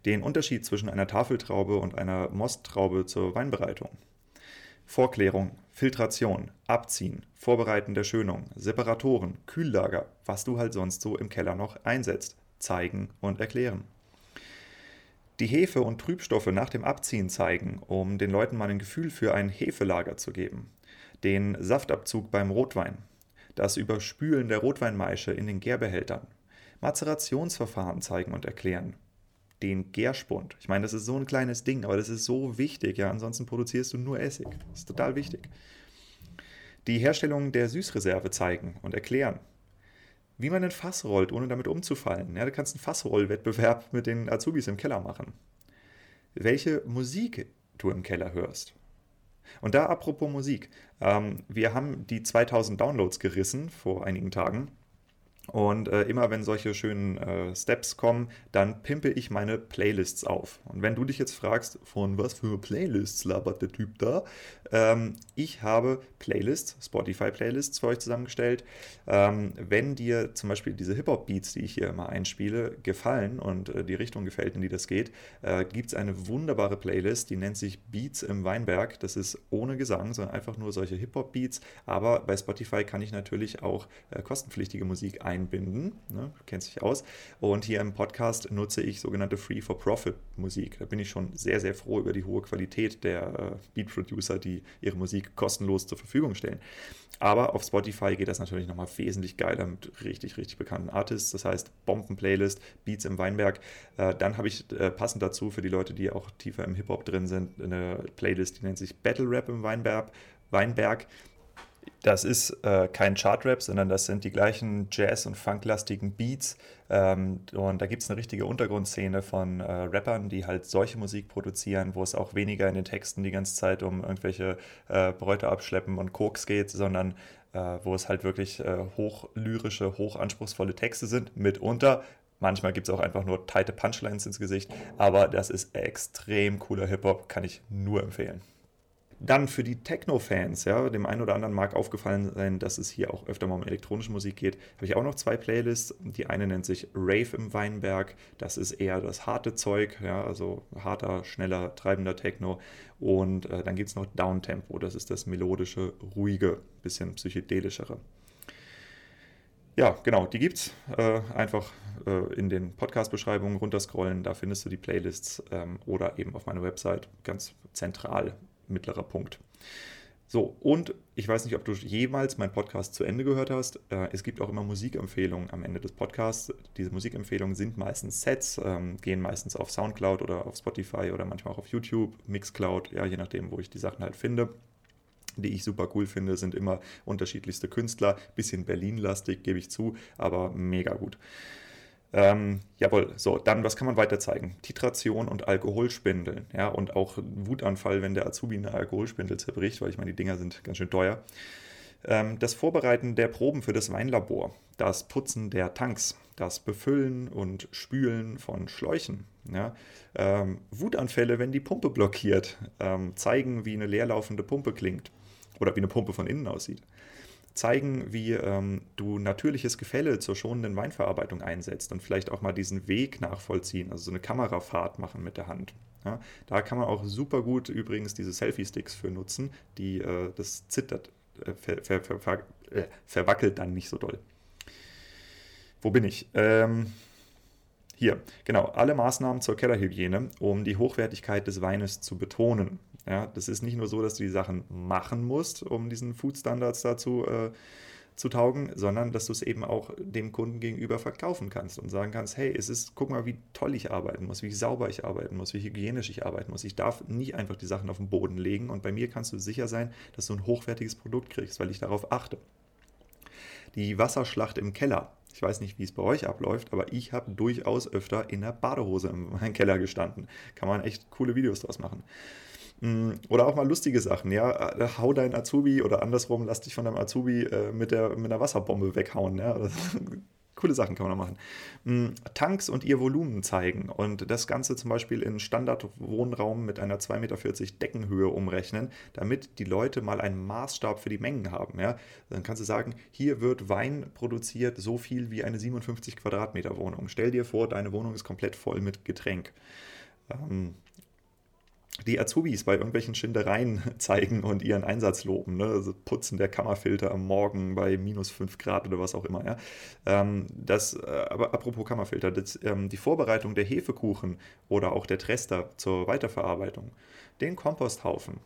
Den Unterschied zwischen einer Tafeltraube und einer Mosttraube zur Weinbereitung. Vorklärung, Filtration, Abziehen, Vorbereiten der Schönung, Separatoren, Kühllager, was du halt sonst so im Keller noch einsetzt, zeigen und erklären. Die Hefe und Trübstoffe nach dem Abziehen zeigen, um den Leuten mal ein Gefühl für ein Hefelager zu geben. Den Saftabzug beim Rotwein. Das Überspülen der Rotweinmaische in den Gärbehältern. Mazerationsverfahren zeigen und erklären den Gärspund. Ich meine, das ist so ein kleines Ding, aber das ist so wichtig. Ja, ansonsten produzierst du nur Essig. Das ist total wichtig. Die Herstellung der Süßreserve zeigen und erklären. Wie man ein Fass rollt, ohne damit umzufallen. Ja, du kannst einen Fassrollwettbewerb mit den Azubis im Keller machen. Welche Musik du im Keller hörst. Und da apropos Musik. Ähm, wir haben die 2000 Downloads gerissen vor einigen Tagen und äh, immer wenn solche schönen äh, Steps kommen, dann pimpe ich meine Playlists auf. Und wenn du dich jetzt fragst, von was für Playlists labert der Typ da? Ähm, ich habe Playlists, Spotify-Playlists für euch zusammengestellt. Ähm, wenn dir zum Beispiel diese Hip-Hop-Beats, die ich hier immer einspiele, gefallen und äh, die Richtung gefällt, in die das geht, äh, gibt es eine wunderbare Playlist, die nennt sich Beats im Weinberg. Das ist ohne Gesang, sondern einfach nur solche Hip-Hop-Beats. Aber bei Spotify kann ich natürlich auch äh, kostenpflichtige Musik einstellen einbinden. Ne? Du kennst dich aus. Und hier im Podcast nutze ich sogenannte Free-for-Profit-Musik. Da bin ich schon sehr, sehr froh über die hohe Qualität der äh, Beat-Producer, die ihre Musik kostenlos zur Verfügung stellen. Aber auf Spotify geht das natürlich nochmal wesentlich geiler mit richtig, richtig bekannten Artists. Das heißt Bomben-Playlist, Beats im Weinberg. Äh, dann habe ich äh, passend dazu für die Leute, die auch tiefer im Hip-Hop drin sind, eine Playlist, die nennt sich Battle Rap im Weinberg. Weinberg. Das ist äh, kein Chartrap, sondern das sind die gleichen Jazz- und Funklastigen Beats. Ähm, und da gibt es eine richtige Untergrundszene von äh, Rappern, die halt solche Musik produzieren, wo es auch weniger in den Texten die ganze Zeit um irgendwelche äh, Bräute abschleppen und Koks geht, sondern äh, wo es halt wirklich äh, hochlyrische, hochanspruchsvolle Texte sind, mitunter. Manchmal gibt es auch einfach nur tighte Punchlines ins Gesicht, aber das ist extrem cooler Hip-Hop, kann ich nur empfehlen. Dann für die Techno-Fans, ja, dem einen oder anderen mag aufgefallen sein, dass es hier auch öfter mal um elektronische Musik geht, habe ich auch noch zwei Playlists. Die eine nennt sich Rave im Weinberg, das ist eher das harte Zeug, ja, also harter, schneller, treibender Techno. Und äh, dann gibt es noch Downtempo, das ist das melodische, ruhige, bisschen psychedelischere. Ja, genau, die gibt's. Äh, einfach äh, in den Podcast-Beschreibungen runterscrollen, da findest du die Playlists ähm, oder eben auf meiner Website ganz zentral mittlerer Punkt. So, und ich weiß nicht, ob du jemals meinen Podcast zu Ende gehört hast. Äh, es gibt auch immer Musikempfehlungen am Ende des Podcasts. Diese Musikempfehlungen sind meistens Sets, ähm, gehen meistens auf Soundcloud oder auf Spotify oder manchmal auch auf YouTube, Mixcloud, ja, je nachdem, wo ich die Sachen halt finde. Die ich super cool finde, sind immer unterschiedlichste Künstler. Bisschen Berlin-lastig, gebe ich zu, aber mega gut. Ähm, jawohl, so, dann, was kann man weiter zeigen? Titration und Alkoholspindeln, ja, und auch Wutanfall, wenn der Azubi eine Alkoholspindel zerbricht, weil ich meine, die Dinger sind ganz schön teuer. Ähm, das Vorbereiten der Proben für das Weinlabor, das Putzen der Tanks, das Befüllen und Spülen von Schläuchen, ja, ähm, Wutanfälle, wenn die Pumpe blockiert, ähm, zeigen, wie eine leerlaufende Pumpe klingt oder wie eine Pumpe von innen aussieht zeigen, wie ähm, du natürliches Gefälle zur schonenden Weinverarbeitung einsetzt und vielleicht auch mal diesen Weg nachvollziehen, also so eine Kamerafahrt machen mit der Hand. Ja, da kann man auch super gut übrigens diese Selfie-Sticks für nutzen, die äh, das zittert, äh, ver, ver, ver, äh, verwackelt dann nicht so doll. Wo bin ich? Ähm, hier, genau, alle Maßnahmen zur Kellerhygiene, um die Hochwertigkeit des Weines zu betonen. Ja, das ist nicht nur so, dass du die Sachen machen musst, um diesen Food Standards dazu äh, zu taugen, sondern dass du es eben auch dem Kunden gegenüber verkaufen kannst und sagen kannst, hey, es ist, guck mal, wie toll ich arbeiten muss, wie sauber ich arbeiten muss, wie hygienisch ich arbeiten muss. Ich darf nicht einfach die Sachen auf den Boden legen und bei mir kannst du sicher sein, dass du ein hochwertiges Produkt kriegst, weil ich darauf achte. Die Wasserschlacht im Keller. Ich weiß nicht, wie es bei euch abläuft, aber ich habe durchaus öfter in der Badehose meinem Keller gestanden. Kann man echt coole Videos draus machen. Mm, oder auch mal lustige Sachen, ja. Äh, hau deinen Azubi oder andersrum, lass dich von deinem Azubi äh, mit, der, mit einer Wasserbombe weghauen, ja. coole Sachen kann man da machen. Mm, Tanks und ihr Volumen zeigen und das Ganze zum Beispiel in Standardwohnraum mit einer 2,40 Meter Deckenhöhe umrechnen, damit die Leute mal einen Maßstab für die Mengen haben. Ja? Dann kannst du sagen, hier wird Wein produziert so viel wie eine 57 Quadratmeter Wohnung. Stell dir vor, deine Wohnung ist komplett voll mit Getränk. Ähm, die Azubis bei irgendwelchen Schindereien zeigen und ihren Einsatz loben. Ne? Also Putzen der Kammerfilter am Morgen bei minus 5 Grad oder was auch immer. Ja? Ähm, das, äh, aber apropos Kammerfilter, das, ähm, die Vorbereitung der Hefekuchen oder auch der Trester zur Weiterverarbeitung, den Komposthaufen.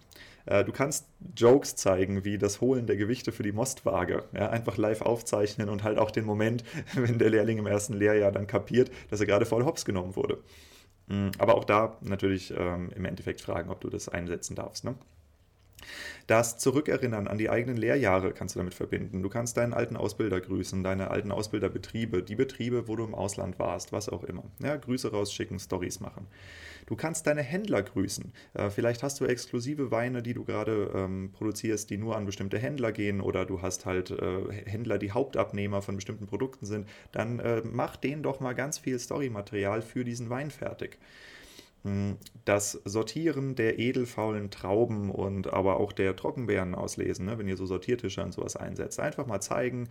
Äh, du kannst Jokes zeigen, wie das Holen der Gewichte für die Mostwaage. Ja? Einfach live aufzeichnen und halt auch den Moment, wenn der Lehrling im ersten Lehrjahr dann kapiert, dass er gerade voll hops genommen wurde. Mm, aber auch da natürlich ähm, im Endeffekt fragen, ob du das einsetzen darfst. Ne? Das Zurückerinnern an die eigenen Lehrjahre kannst du damit verbinden. Du kannst deinen alten Ausbilder grüßen, deine alten Ausbilderbetriebe, die Betriebe, wo du im Ausland warst, was auch immer. Ja, Grüße rausschicken, Stories machen. Du kannst deine Händler grüßen. Äh, vielleicht hast du exklusive Weine, die du gerade ähm, produzierst, die nur an bestimmte Händler gehen oder du hast halt äh, Händler, die Hauptabnehmer von bestimmten Produkten sind. Dann äh, mach denen doch mal ganz viel Storymaterial für diesen Wein fertig. Hm, das Sortieren der edelfaulen Trauben und aber auch der Trockenbeeren auslesen, ne, wenn ihr so Sortiertische und sowas einsetzt. Einfach mal zeigen,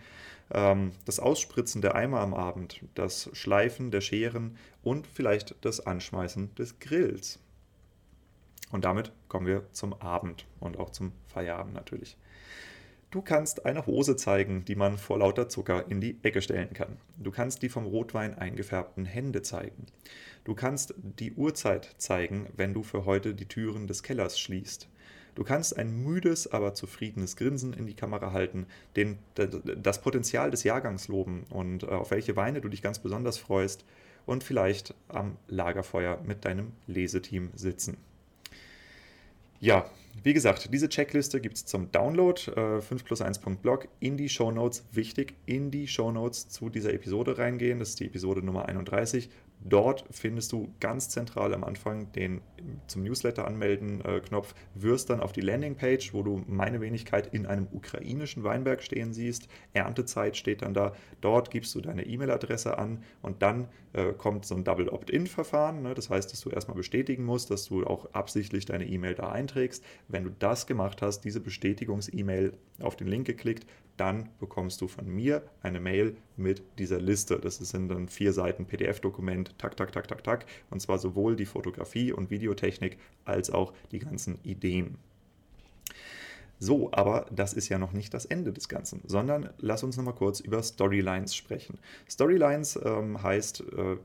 ähm, das Ausspritzen der Eimer am Abend, das Schleifen der Scheren und vielleicht das Anschmeißen des Grills. Und damit kommen wir zum Abend und auch zum Feierabend natürlich. Du kannst eine Hose zeigen, die man vor lauter Zucker in die Ecke stellen kann. Du kannst die vom Rotwein eingefärbten Hände zeigen. Du kannst die Uhrzeit zeigen, wenn du für heute die Türen des Kellers schließt. Du kannst ein müdes, aber zufriedenes Grinsen in die Kamera halten, den, das Potenzial des Jahrgangs loben und äh, auf welche Weine du dich ganz besonders freust und vielleicht am Lagerfeuer mit deinem Leseteam sitzen. Ja, wie gesagt, diese Checkliste gibt es zum Download, äh, 5 plus 1.blog, in die Show Notes. Wichtig, in die Show Notes zu dieser Episode reingehen. Das ist die Episode Nummer 31. Dort findest du ganz zentral am Anfang den zum Newsletter anmelden äh, Knopf, wirst dann auf die Landingpage, wo du meine Wenigkeit in einem ukrainischen Weinberg stehen siehst. Erntezeit steht dann da. Dort gibst du deine E-Mail-Adresse an und dann äh, kommt so ein Double Opt-in-Verfahren. Ne? Das heißt, dass du erstmal bestätigen musst, dass du auch absichtlich deine E-Mail da einträgst. Wenn du das gemacht hast, diese Bestätigungs-E-Mail auf den Link geklickt, dann bekommst du von mir eine Mail mit dieser Liste. Das sind dann vier Seiten PDF-Dokument, tak, tak, tak, tak, tak. Und zwar sowohl die Fotografie und Videotechnik als auch die ganzen Ideen. So, aber das ist ja noch nicht das Ende des Ganzen, sondern lass uns nochmal kurz über Storylines sprechen. Storylines ähm, heißt äh,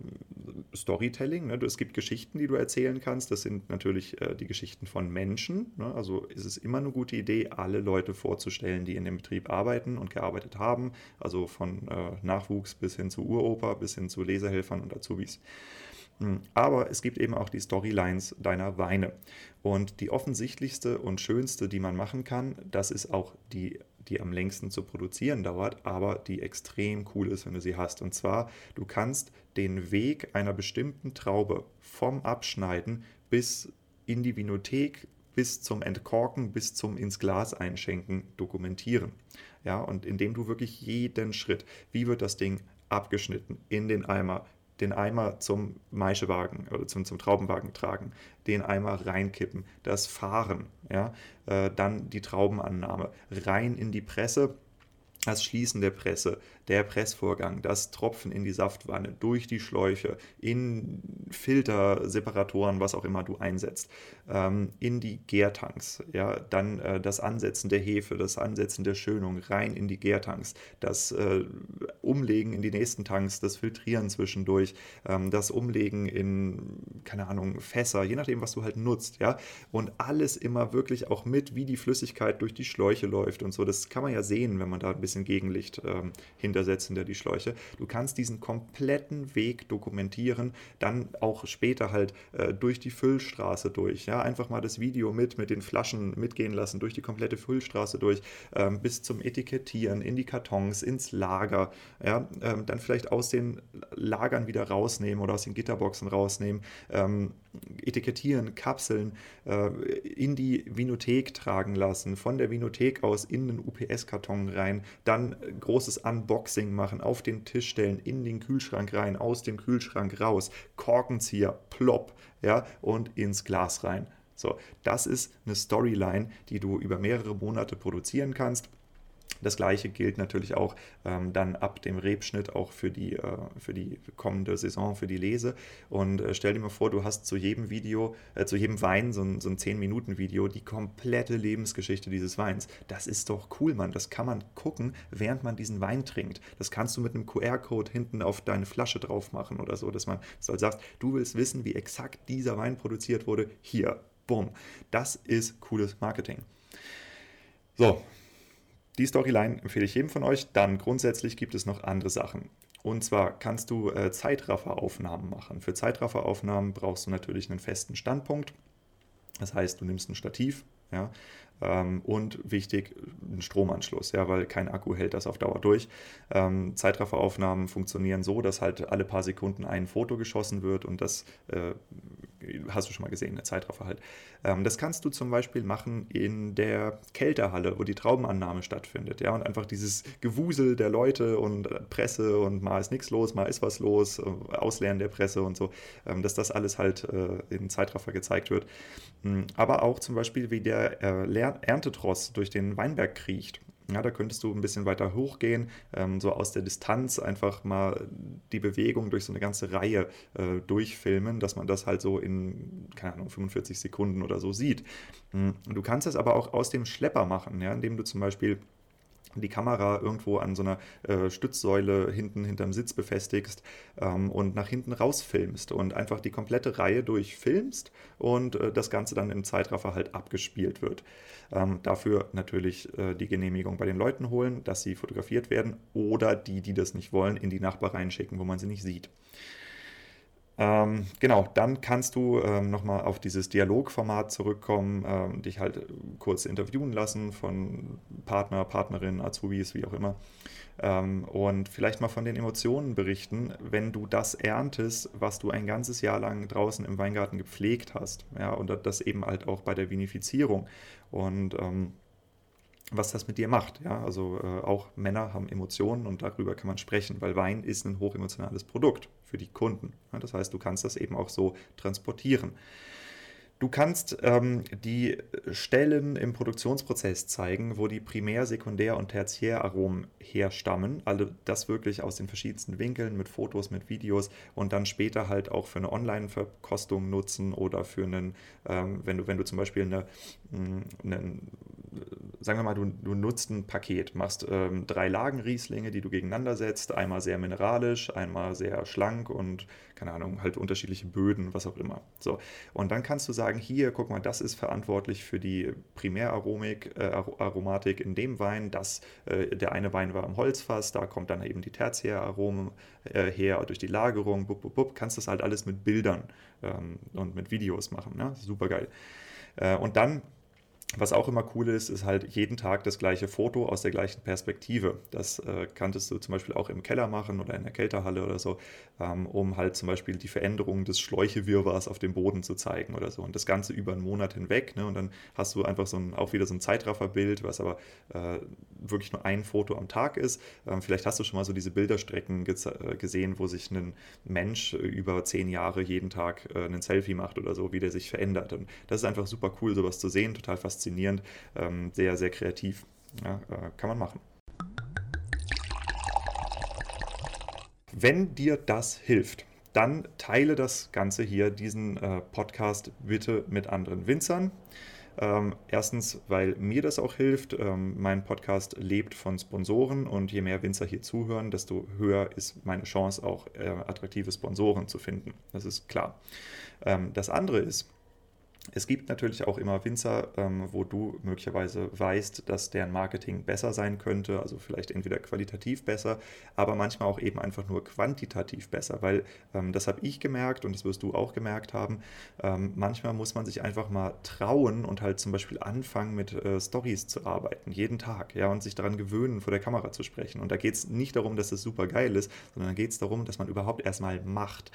Storytelling. Ne? Es gibt Geschichten, die du erzählen kannst. Das sind natürlich äh, die Geschichten von Menschen. Ne? Also ist es immer eine gute Idee, alle Leute vorzustellen, die in dem Betrieb arbeiten und gearbeitet haben. Also von äh, Nachwuchs bis hin zu Uropa, bis hin zu Lesehelfern und Azubis. Hm, aber es gibt eben auch die Storylines deiner Weine. Und die offensichtlichste und schönste, die man machen kann, das ist auch die, die am längsten zu produzieren dauert, aber die extrem cool ist, wenn du sie hast. Und zwar, du kannst den Weg einer bestimmten Traube vom Abschneiden bis in die Vinothek, bis zum Entkorken, bis zum ins Glas einschenken dokumentieren. Ja, und indem du wirklich jeden Schritt, wie wird das Ding abgeschnitten in den Eimer, den Eimer zum Maischewagen oder zum, zum Traubenwagen tragen, den Eimer reinkippen, das Fahren, ja, äh, dann die Traubenannahme, rein in die Presse, das Schließen der Presse, der Pressvorgang, das Tropfen in die Saftwanne, durch die Schläuche, in Filter, Separatoren, was auch immer du einsetzt, ähm, in die Gärtanks, ja, dann äh, das Ansetzen der Hefe, das Ansetzen der Schönung rein in die Gärtanks, das äh, Umlegen in die nächsten Tanks, das Filtrieren zwischendurch, ähm, das Umlegen in, keine Ahnung, Fässer, je nachdem, was du halt nutzt, ja. Und alles immer wirklich auch mit, wie die Flüssigkeit durch die Schläuche läuft und so. Das kann man ja sehen, wenn man da ein bisschen Gegenlicht ähm, hintersetzt hinter die Schläuche. Du kannst diesen kompletten Weg dokumentieren, dann auch später halt äh, durch die Füllstraße durch, ja. Einfach mal das Video mit, mit den Flaschen mitgehen lassen, durch die komplette Füllstraße durch, ähm, bis zum Etikettieren, in die Kartons, ins Lager, ja. Ähm, dann vielleicht aus den Lagern wieder rausnehmen oder aus den Gitterboxen rausnehmen, ähm, etikettieren, Kapseln äh, in die Vinothek tragen lassen, von der Vinothek aus in den UPS-Karton rein, dann großes Unboxing machen, auf den Tisch stellen, in den Kühlschrank rein, aus dem Kühlschrank raus, Korkenzieher, plopp, ja, und ins Glas rein. So, das ist eine Storyline, die du über mehrere Monate produzieren kannst das gleiche gilt natürlich auch ähm, dann ab dem Rebschnitt auch für die, äh, für die kommende Saison, für die Lese. Und äh, stell dir mal vor, du hast zu jedem Video, äh, zu jedem Wein so ein, so ein 10-Minuten-Video, die komplette Lebensgeschichte dieses Weins. Das ist doch cool, Mann. Das kann man gucken, während man diesen Wein trinkt. Das kannst du mit einem QR-Code hinten auf deine Flasche drauf machen oder so, dass man du sagst, du willst wissen, wie exakt dieser Wein produziert wurde. Hier, bumm. Das ist cooles Marketing. So, die Storyline empfehle ich jedem von euch. Dann grundsätzlich gibt es noch andere Sachen. Und zwar kannst du äh, Zeitrafferaufnahmen machen. Für Zeitrafferaufnahmen brauchst du natürlich einen festen Standpunkt. Das heißt, du nimmst ein Stativ, ja, ähm, und wichtig, ein Stromanschluss, ja, weil kein Akku hält das auf Dauer durch. Ähm, Zeitrafferaufnahmen funktionieren so, dass halt alle paar Sekunden ein Foto geschossen wird und das äh, hast du schon mal gesehen, der Zeitraffer halt. Ähm, das kannst du zum Beispiel machen in der Kälterhalle, wo die Traubenannahme stattfindet, ja, und einfach dieses Gewusel der Leute und Presse und mal ist nichts los, mal ist was los, äh, Ausleeren der Presse und so, ähm, dass das alles halt äh, in Zeitraffer gezeigt wird. Mhm. Aber auch zum Beispiel, wie der äh, Erntetross durch den Weinberg kriecht. Ja, da könntest du ein bisschen weiter hochgehen, ähm, so aus der Distanz einfach mal die Bewegung durch so eine ganze Reihe äh, durchfilmen, dass man das halt so in, keine Ahnung, 45 Sekunden oder so sieht. Mhm. Du kannst das aber auch aus dem Schlepper machen, ja, indem du zum Beispiel die Kamera irgendwo an so einer äh, Stützsäule hinten hinterm Sitz befestigst ähm, und nach hinten rausfilmst und einfach die komplette Reihe durchfilmst und äh, das Ganze dann im Zeitraffer halt abgespielt wird. Ähm, dafür natürlich äh, die Genehmigung bei den Leuten holen, dass sie fotografiert werden oder die, die das nicht wollen, in die Nachbareien schicken, wo man sie nicht sieht. Ähm, genau, dann kannst du ähm, nochmal auf dieses Dialogformat zurückkommen, ähm, dich halt kurz interviewen lassen von Partner, Partnerin, Azubis, wie auch immer. Ähm, und vielleicht mal von den Emotionen berichten, wenn du das erntest, was du ein ganzes Jahr lang draußen im Weingarten gepflegt hast. Ja, und das eben halt auch bei der Vinifizierung. Und ähm, was das mit dir macht. Ja? Also äh, auch Männer haben Emotionen und darüber kann man sprechen, weil Wein ist ein hochemotionales Produkt für die Kunden. Ja? Das heißt, du kannst das eben auch so transportieren. Du kannst ähm, die Stellen im Produktionsprozess zeigen, wo die Primär-, Sekundär- und Tertiäraromen herstammen. Also das wirklich aus den verschiedensten Winkeln mit Fotos, mit Videos und dann später halt auch für eine Online-Verkostung nutzen oder für einen, ähm, wenn, du, wenn du zum Beispiel eine, mm, einen sagen wir mal, du, du nutzt ein Paket, machst ähm, drei Lagen Rieslinge, die du gegeneinander setzt, einmal sehr mineralisch, einmal sehr schlank und, keine Ahnung, halt unterschiedliche Böden, was auch immer. So, und dann kannst du sagen, hier, guck mal, das ist verantwortlich für die Primäraromik, äh, Aromatik in dem Wein, das, äh, der eine Wein war im Holzfass, da kommt dann eben die Tertiäraromen äh, her durch die Lagerung, bub, bub, bub, kannst das halt alles mit Bildern ähm, und mit Videos machen, ne? super geil. Äh, und dann was auch immer cool ist, ist halt jeden Tag das gleiche Foto aus der gleichen Perspektive. Das äh, kanntest du zum Beispiel auch im Keller machen oder in der Kälterhalle oder so, ähm, um halt zum Beispiel die Veränderung des Schläuchewirrwarrs auf dem Boden zu zeigen oder so. Und das Ganze über einen Monat hinweg. Ne? Und dann hast du einfach so ein, auch wieder so ein Zeitrafferbild, was aber äh, wirklich nur ein Foto am Tag ist. Ähm, vielleicht hast du schon mal so diese Bilderstrecken äh, gesehen, wo sich ein Mensch über zehn Jahre jeden Tag äh, einen Selfie macht oder so, wie der sich verändert. Und das ist einfach super cool, sowas zu sehen, total faszinierend faszinierend, ähm, sehr, sehr kreativ. Ja, äh, kann man machen. Wenn dir das hilft, dann teile das Ganze hier, diesen äh, Podcast bitte mit anderen Winzern. Ähm, erstens, weil mir das auch hilft. Ähm, mein Podcast lebt von Sponsoren und je mehr Winzer hier zuhören, desto höher ist meine Chance, auch äh, attraktive Sponsoren zu finden. Das ist klar. Ähm, das andere ist, es gibt natürlich auch immer Winzer, ähm, wo du möglicherweise weißt, dass deren Marketing besser sein könnte, also vielleicht entweder qualitativ besser, aber manchmal auch eben einfach nur quantitativ besser, weil ähm, das habe ich gemerkt und das wirst du auch gemerkt haben. Ähm, manchmal muss man sich einfach mal trauen und halt zum Beispiel anfangen mit äh, Stories zu arbeiten, jeden Tag, ja, und sich daran gewöhnen, vor der Kamera zu sprechen. Und da geht es nicht darum, dass es super geil ist, sondern da geht es darum, dass man überhaupt erstmal macht.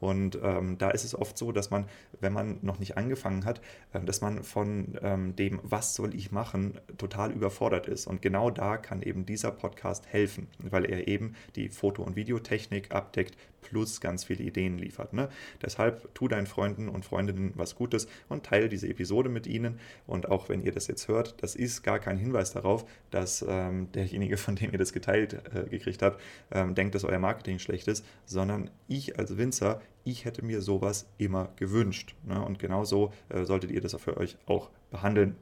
Und ähm, da ist es oft so, dass man, wenn man noch nicht angefangen hat, äh, dass man von ähm, dem, was soll ich machen, total überfordert ist. Und genau da kann eben dieser Podcast helfen, weil er eben die Foto- und Videotechnik abdeckt, plus ganz viele Ideen liefert. Ne? Deshalb tu deinen Freunden und Freundinnen was Gutes und teile diese Episode mit ihnen. Und auch wenn ihr das jetzt hört, das ist gar kein Hinweis darauf, dass ähm, derjenige, von dem ihr das geteilt äh, gekriegt habt, ähm, denkt, dass euer Marketing schlecht ist, sondern ich als Winzer, ich hätte mir sowas immer gewünscht. Ne? Und genau so äh, solltet ihr das für euch auch behandeln.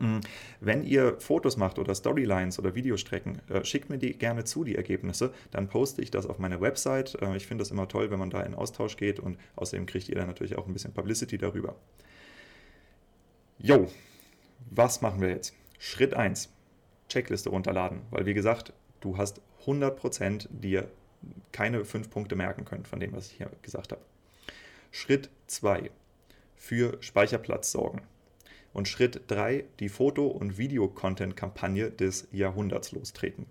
Mm, wenn ihr Fotos macht oder Storylines oder Videostrecken, äh, schickt mir die gerne zu, die Ergebnisse. Dann poste ich das auf meine Website. Äh, ich finde das immer toll, wenn man da in Austausch geht und außerdem kriegt ihr dann natürlich auch ein bisschen Publicity darüber. Jo, was machen wir jetzt? Schritt 1, Checkliste runterladen, weil wie gesagt, du hast 100% dir keine fünf Punkte merken können von dem, was ich hier gesagt habe. Schritt 2, für Speicherplatz sorgen. Und Schritt 3, die Foto- und Video-Content-Kampagne des Jahrhunderts lostreten.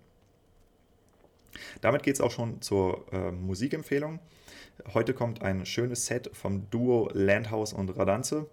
Damit geht es auch schon zur äh, Musikempfehlung. Heute kommt ein schönes Set vom Duo Landhaus und Radanze.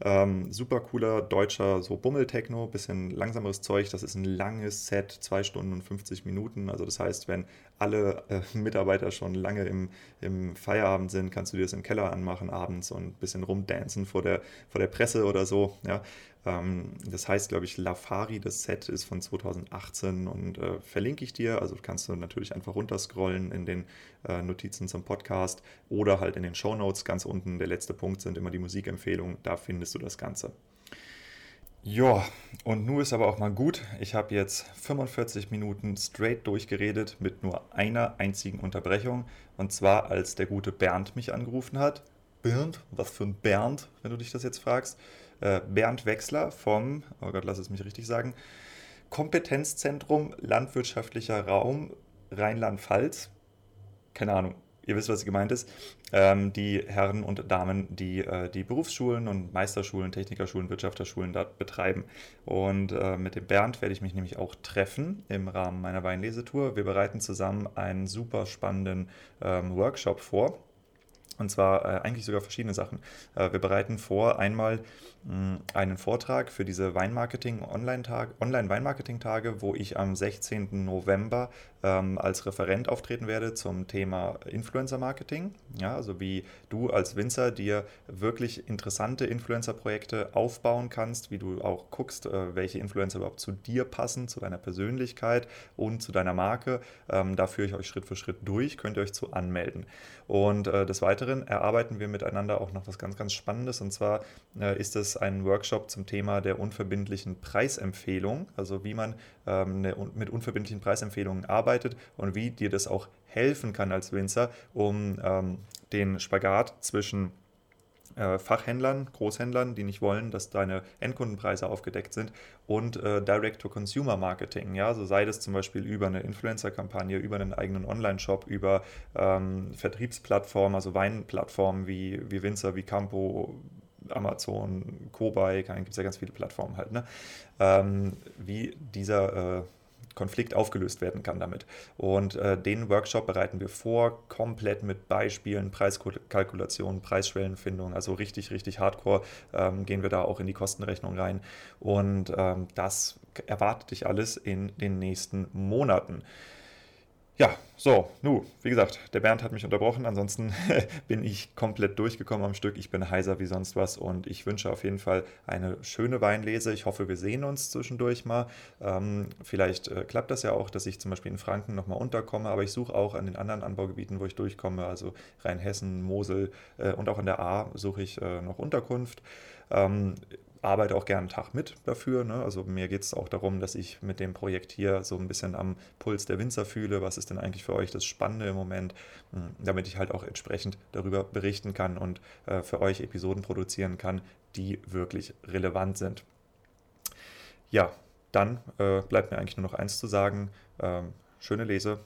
Ähm, super cooler deutscher so Bummeltechno, bisschen langsameres Zeug. Das ist ein langes Set, 2 Stunden und 50 Minuten. Also das heißt, wenn alle äh, Mitarbeiter schon lange im, im Feierabend sind, kannst du dir das im Keller anmachen abends und ein bisschen rumdancen vor der, vor der Presse oder so. Ja. Ähm, das heißt, glaube ich, Lafari, das Set ist von 2018 und äh, verlinke ich dir. Also kannst du natürlich einfach runterscrollen in den äh, Notizen zum Podcast oder halt in den Show Notes ganz unten. Der letzte Punkt sind immer die Musikempfehlungen. Da findest du das Ganze. Ja, und nun ist aber auch mal gut. Ich habe jetzt 45 Minuten straight durchgeredet mit nur einer einzigen Unterbrechung. Und zwar, als der gute Bernd mich angerufen hat. Bernd? Was für ein Bernd, wenn du dich das jetzt fragst? Äh, Bernd Wechsler vom, oh Gott, lass es mich richtig sagen, Kompetenzzentrum Landwirtschaftlicher Raum Rheinland-Pfalz. Keine Ahnung, ihr wisst, was gemeint ist, ähm, die Herren und Damen, die äh, die Berufsschulen und Meisterschulen, Technikerschulen, Wirtschafterschulen dort betreiben. Und äh, mit dem Bernd werde ich mich nämlich auch treffen im Rahmen meiner Weinlesetour. Wir bereiten zusammen einen super spannenden ähm, Workshop vor. Und zwar äh, eigentlich sogar verschiedene Sachen. Äh, wir bereiten vor einmal einen Vortrag für diese Weinmarketing Online-Tage, Online-Weinmarketing-Tage, wo ich am 16. November ähm, als Referent auftreten werde zum Thema Influencer-Marketing. Ja, also wie du als Winzer dir wirklich interessante Influencer-Projekte aufbauen kannst, wie du auch guckst, äh, welche Influencer überhaupt zu dir passen, zu deiner Persönlichkeit und zu deiner Marke. Ähm, da führe ich euch Schritt für Schritt durch, könnt ihr euch zu anmelden. Und äh, des Weiteren erarbeiten wir miteinander auch noch was ganz, ganz Spannendes. Und zwar äh, ist es ein Workshop zum Thema der unverbindlichen Preisempfehlung, also wie man ähm, eine, mit unverbindlichen Preisempfehlungen arbeitet und wie dir das auch helfen kann als Winzer, um ähm, den Spagat zwischen äh, Fachhändlern, Großhändlern, die nicht wollen, dass deine Endkundenpreise aufgedeckt sind und äh, Direct-to-Consumer-Marketing. Ja, so sei das zum Beispiel über eine Influencer-Kampagne, über einen eigenen Online-Shop, über ähm, Vertriebsplattformen, also Weinplattformen wie, wie Winzer, wie Campo, Amazon, Kobai, gibt es ja ganz viele Plattformen halt, ne? ähm, wie dieser äh, Konflikt aufgelöst werden kann damit. Und äh, den Workshop bereiten wir vor, komplett mit Beispielen, Preiskalkulation, Preisschwellenfindung, also richtig, richtig hardcore ähm, gehen wir da auch in die Kostenrechnung rein. Und ähm, das erwartet dich alles in den nächsten Monaten. Ja, so, nu, wie gesagt, der Bernd hat mich unterbrochen, ansonsten bin ich komplett durchgekommen am Stück. Ich bin heiser wie sonst was und ich wünsche auf jeden Fall eine schöne Weinlese. Ich hoffe, wir sehen uns zwischendurch mal. Ähm, vielleicht äh, klappt das ja auch, dass ich zum Beispiel in Franken nochmal unterkomme, aber ich suche auch an den anderen Anbaugebieten, wo ich durchkomme, also Rheinhessen, Mosel äh, und auch an der A suche ich äh, noch Unterkunft. Ähm, arbeite auch gerne einen Tag mit dafür. Ne? Also mir geht es auch darum, dass ich mit dem Projekt hier so ein bisschen am Puls der Winzer fühle. Was ist denn eigentlich für euch das Spannende im Moment, hm, damit ich halt auch entsprechend darüber berichten kann und äh, für euch Episoden produzieren kann, die wirklich relevant sind. Ja, dann äh, bleibt mir eigentlich nur noch eins zu sagen. Ähm, schöne Lese,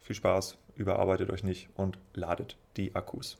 viel Spaß, überarbeitet euch nicht und ladet die Akkus.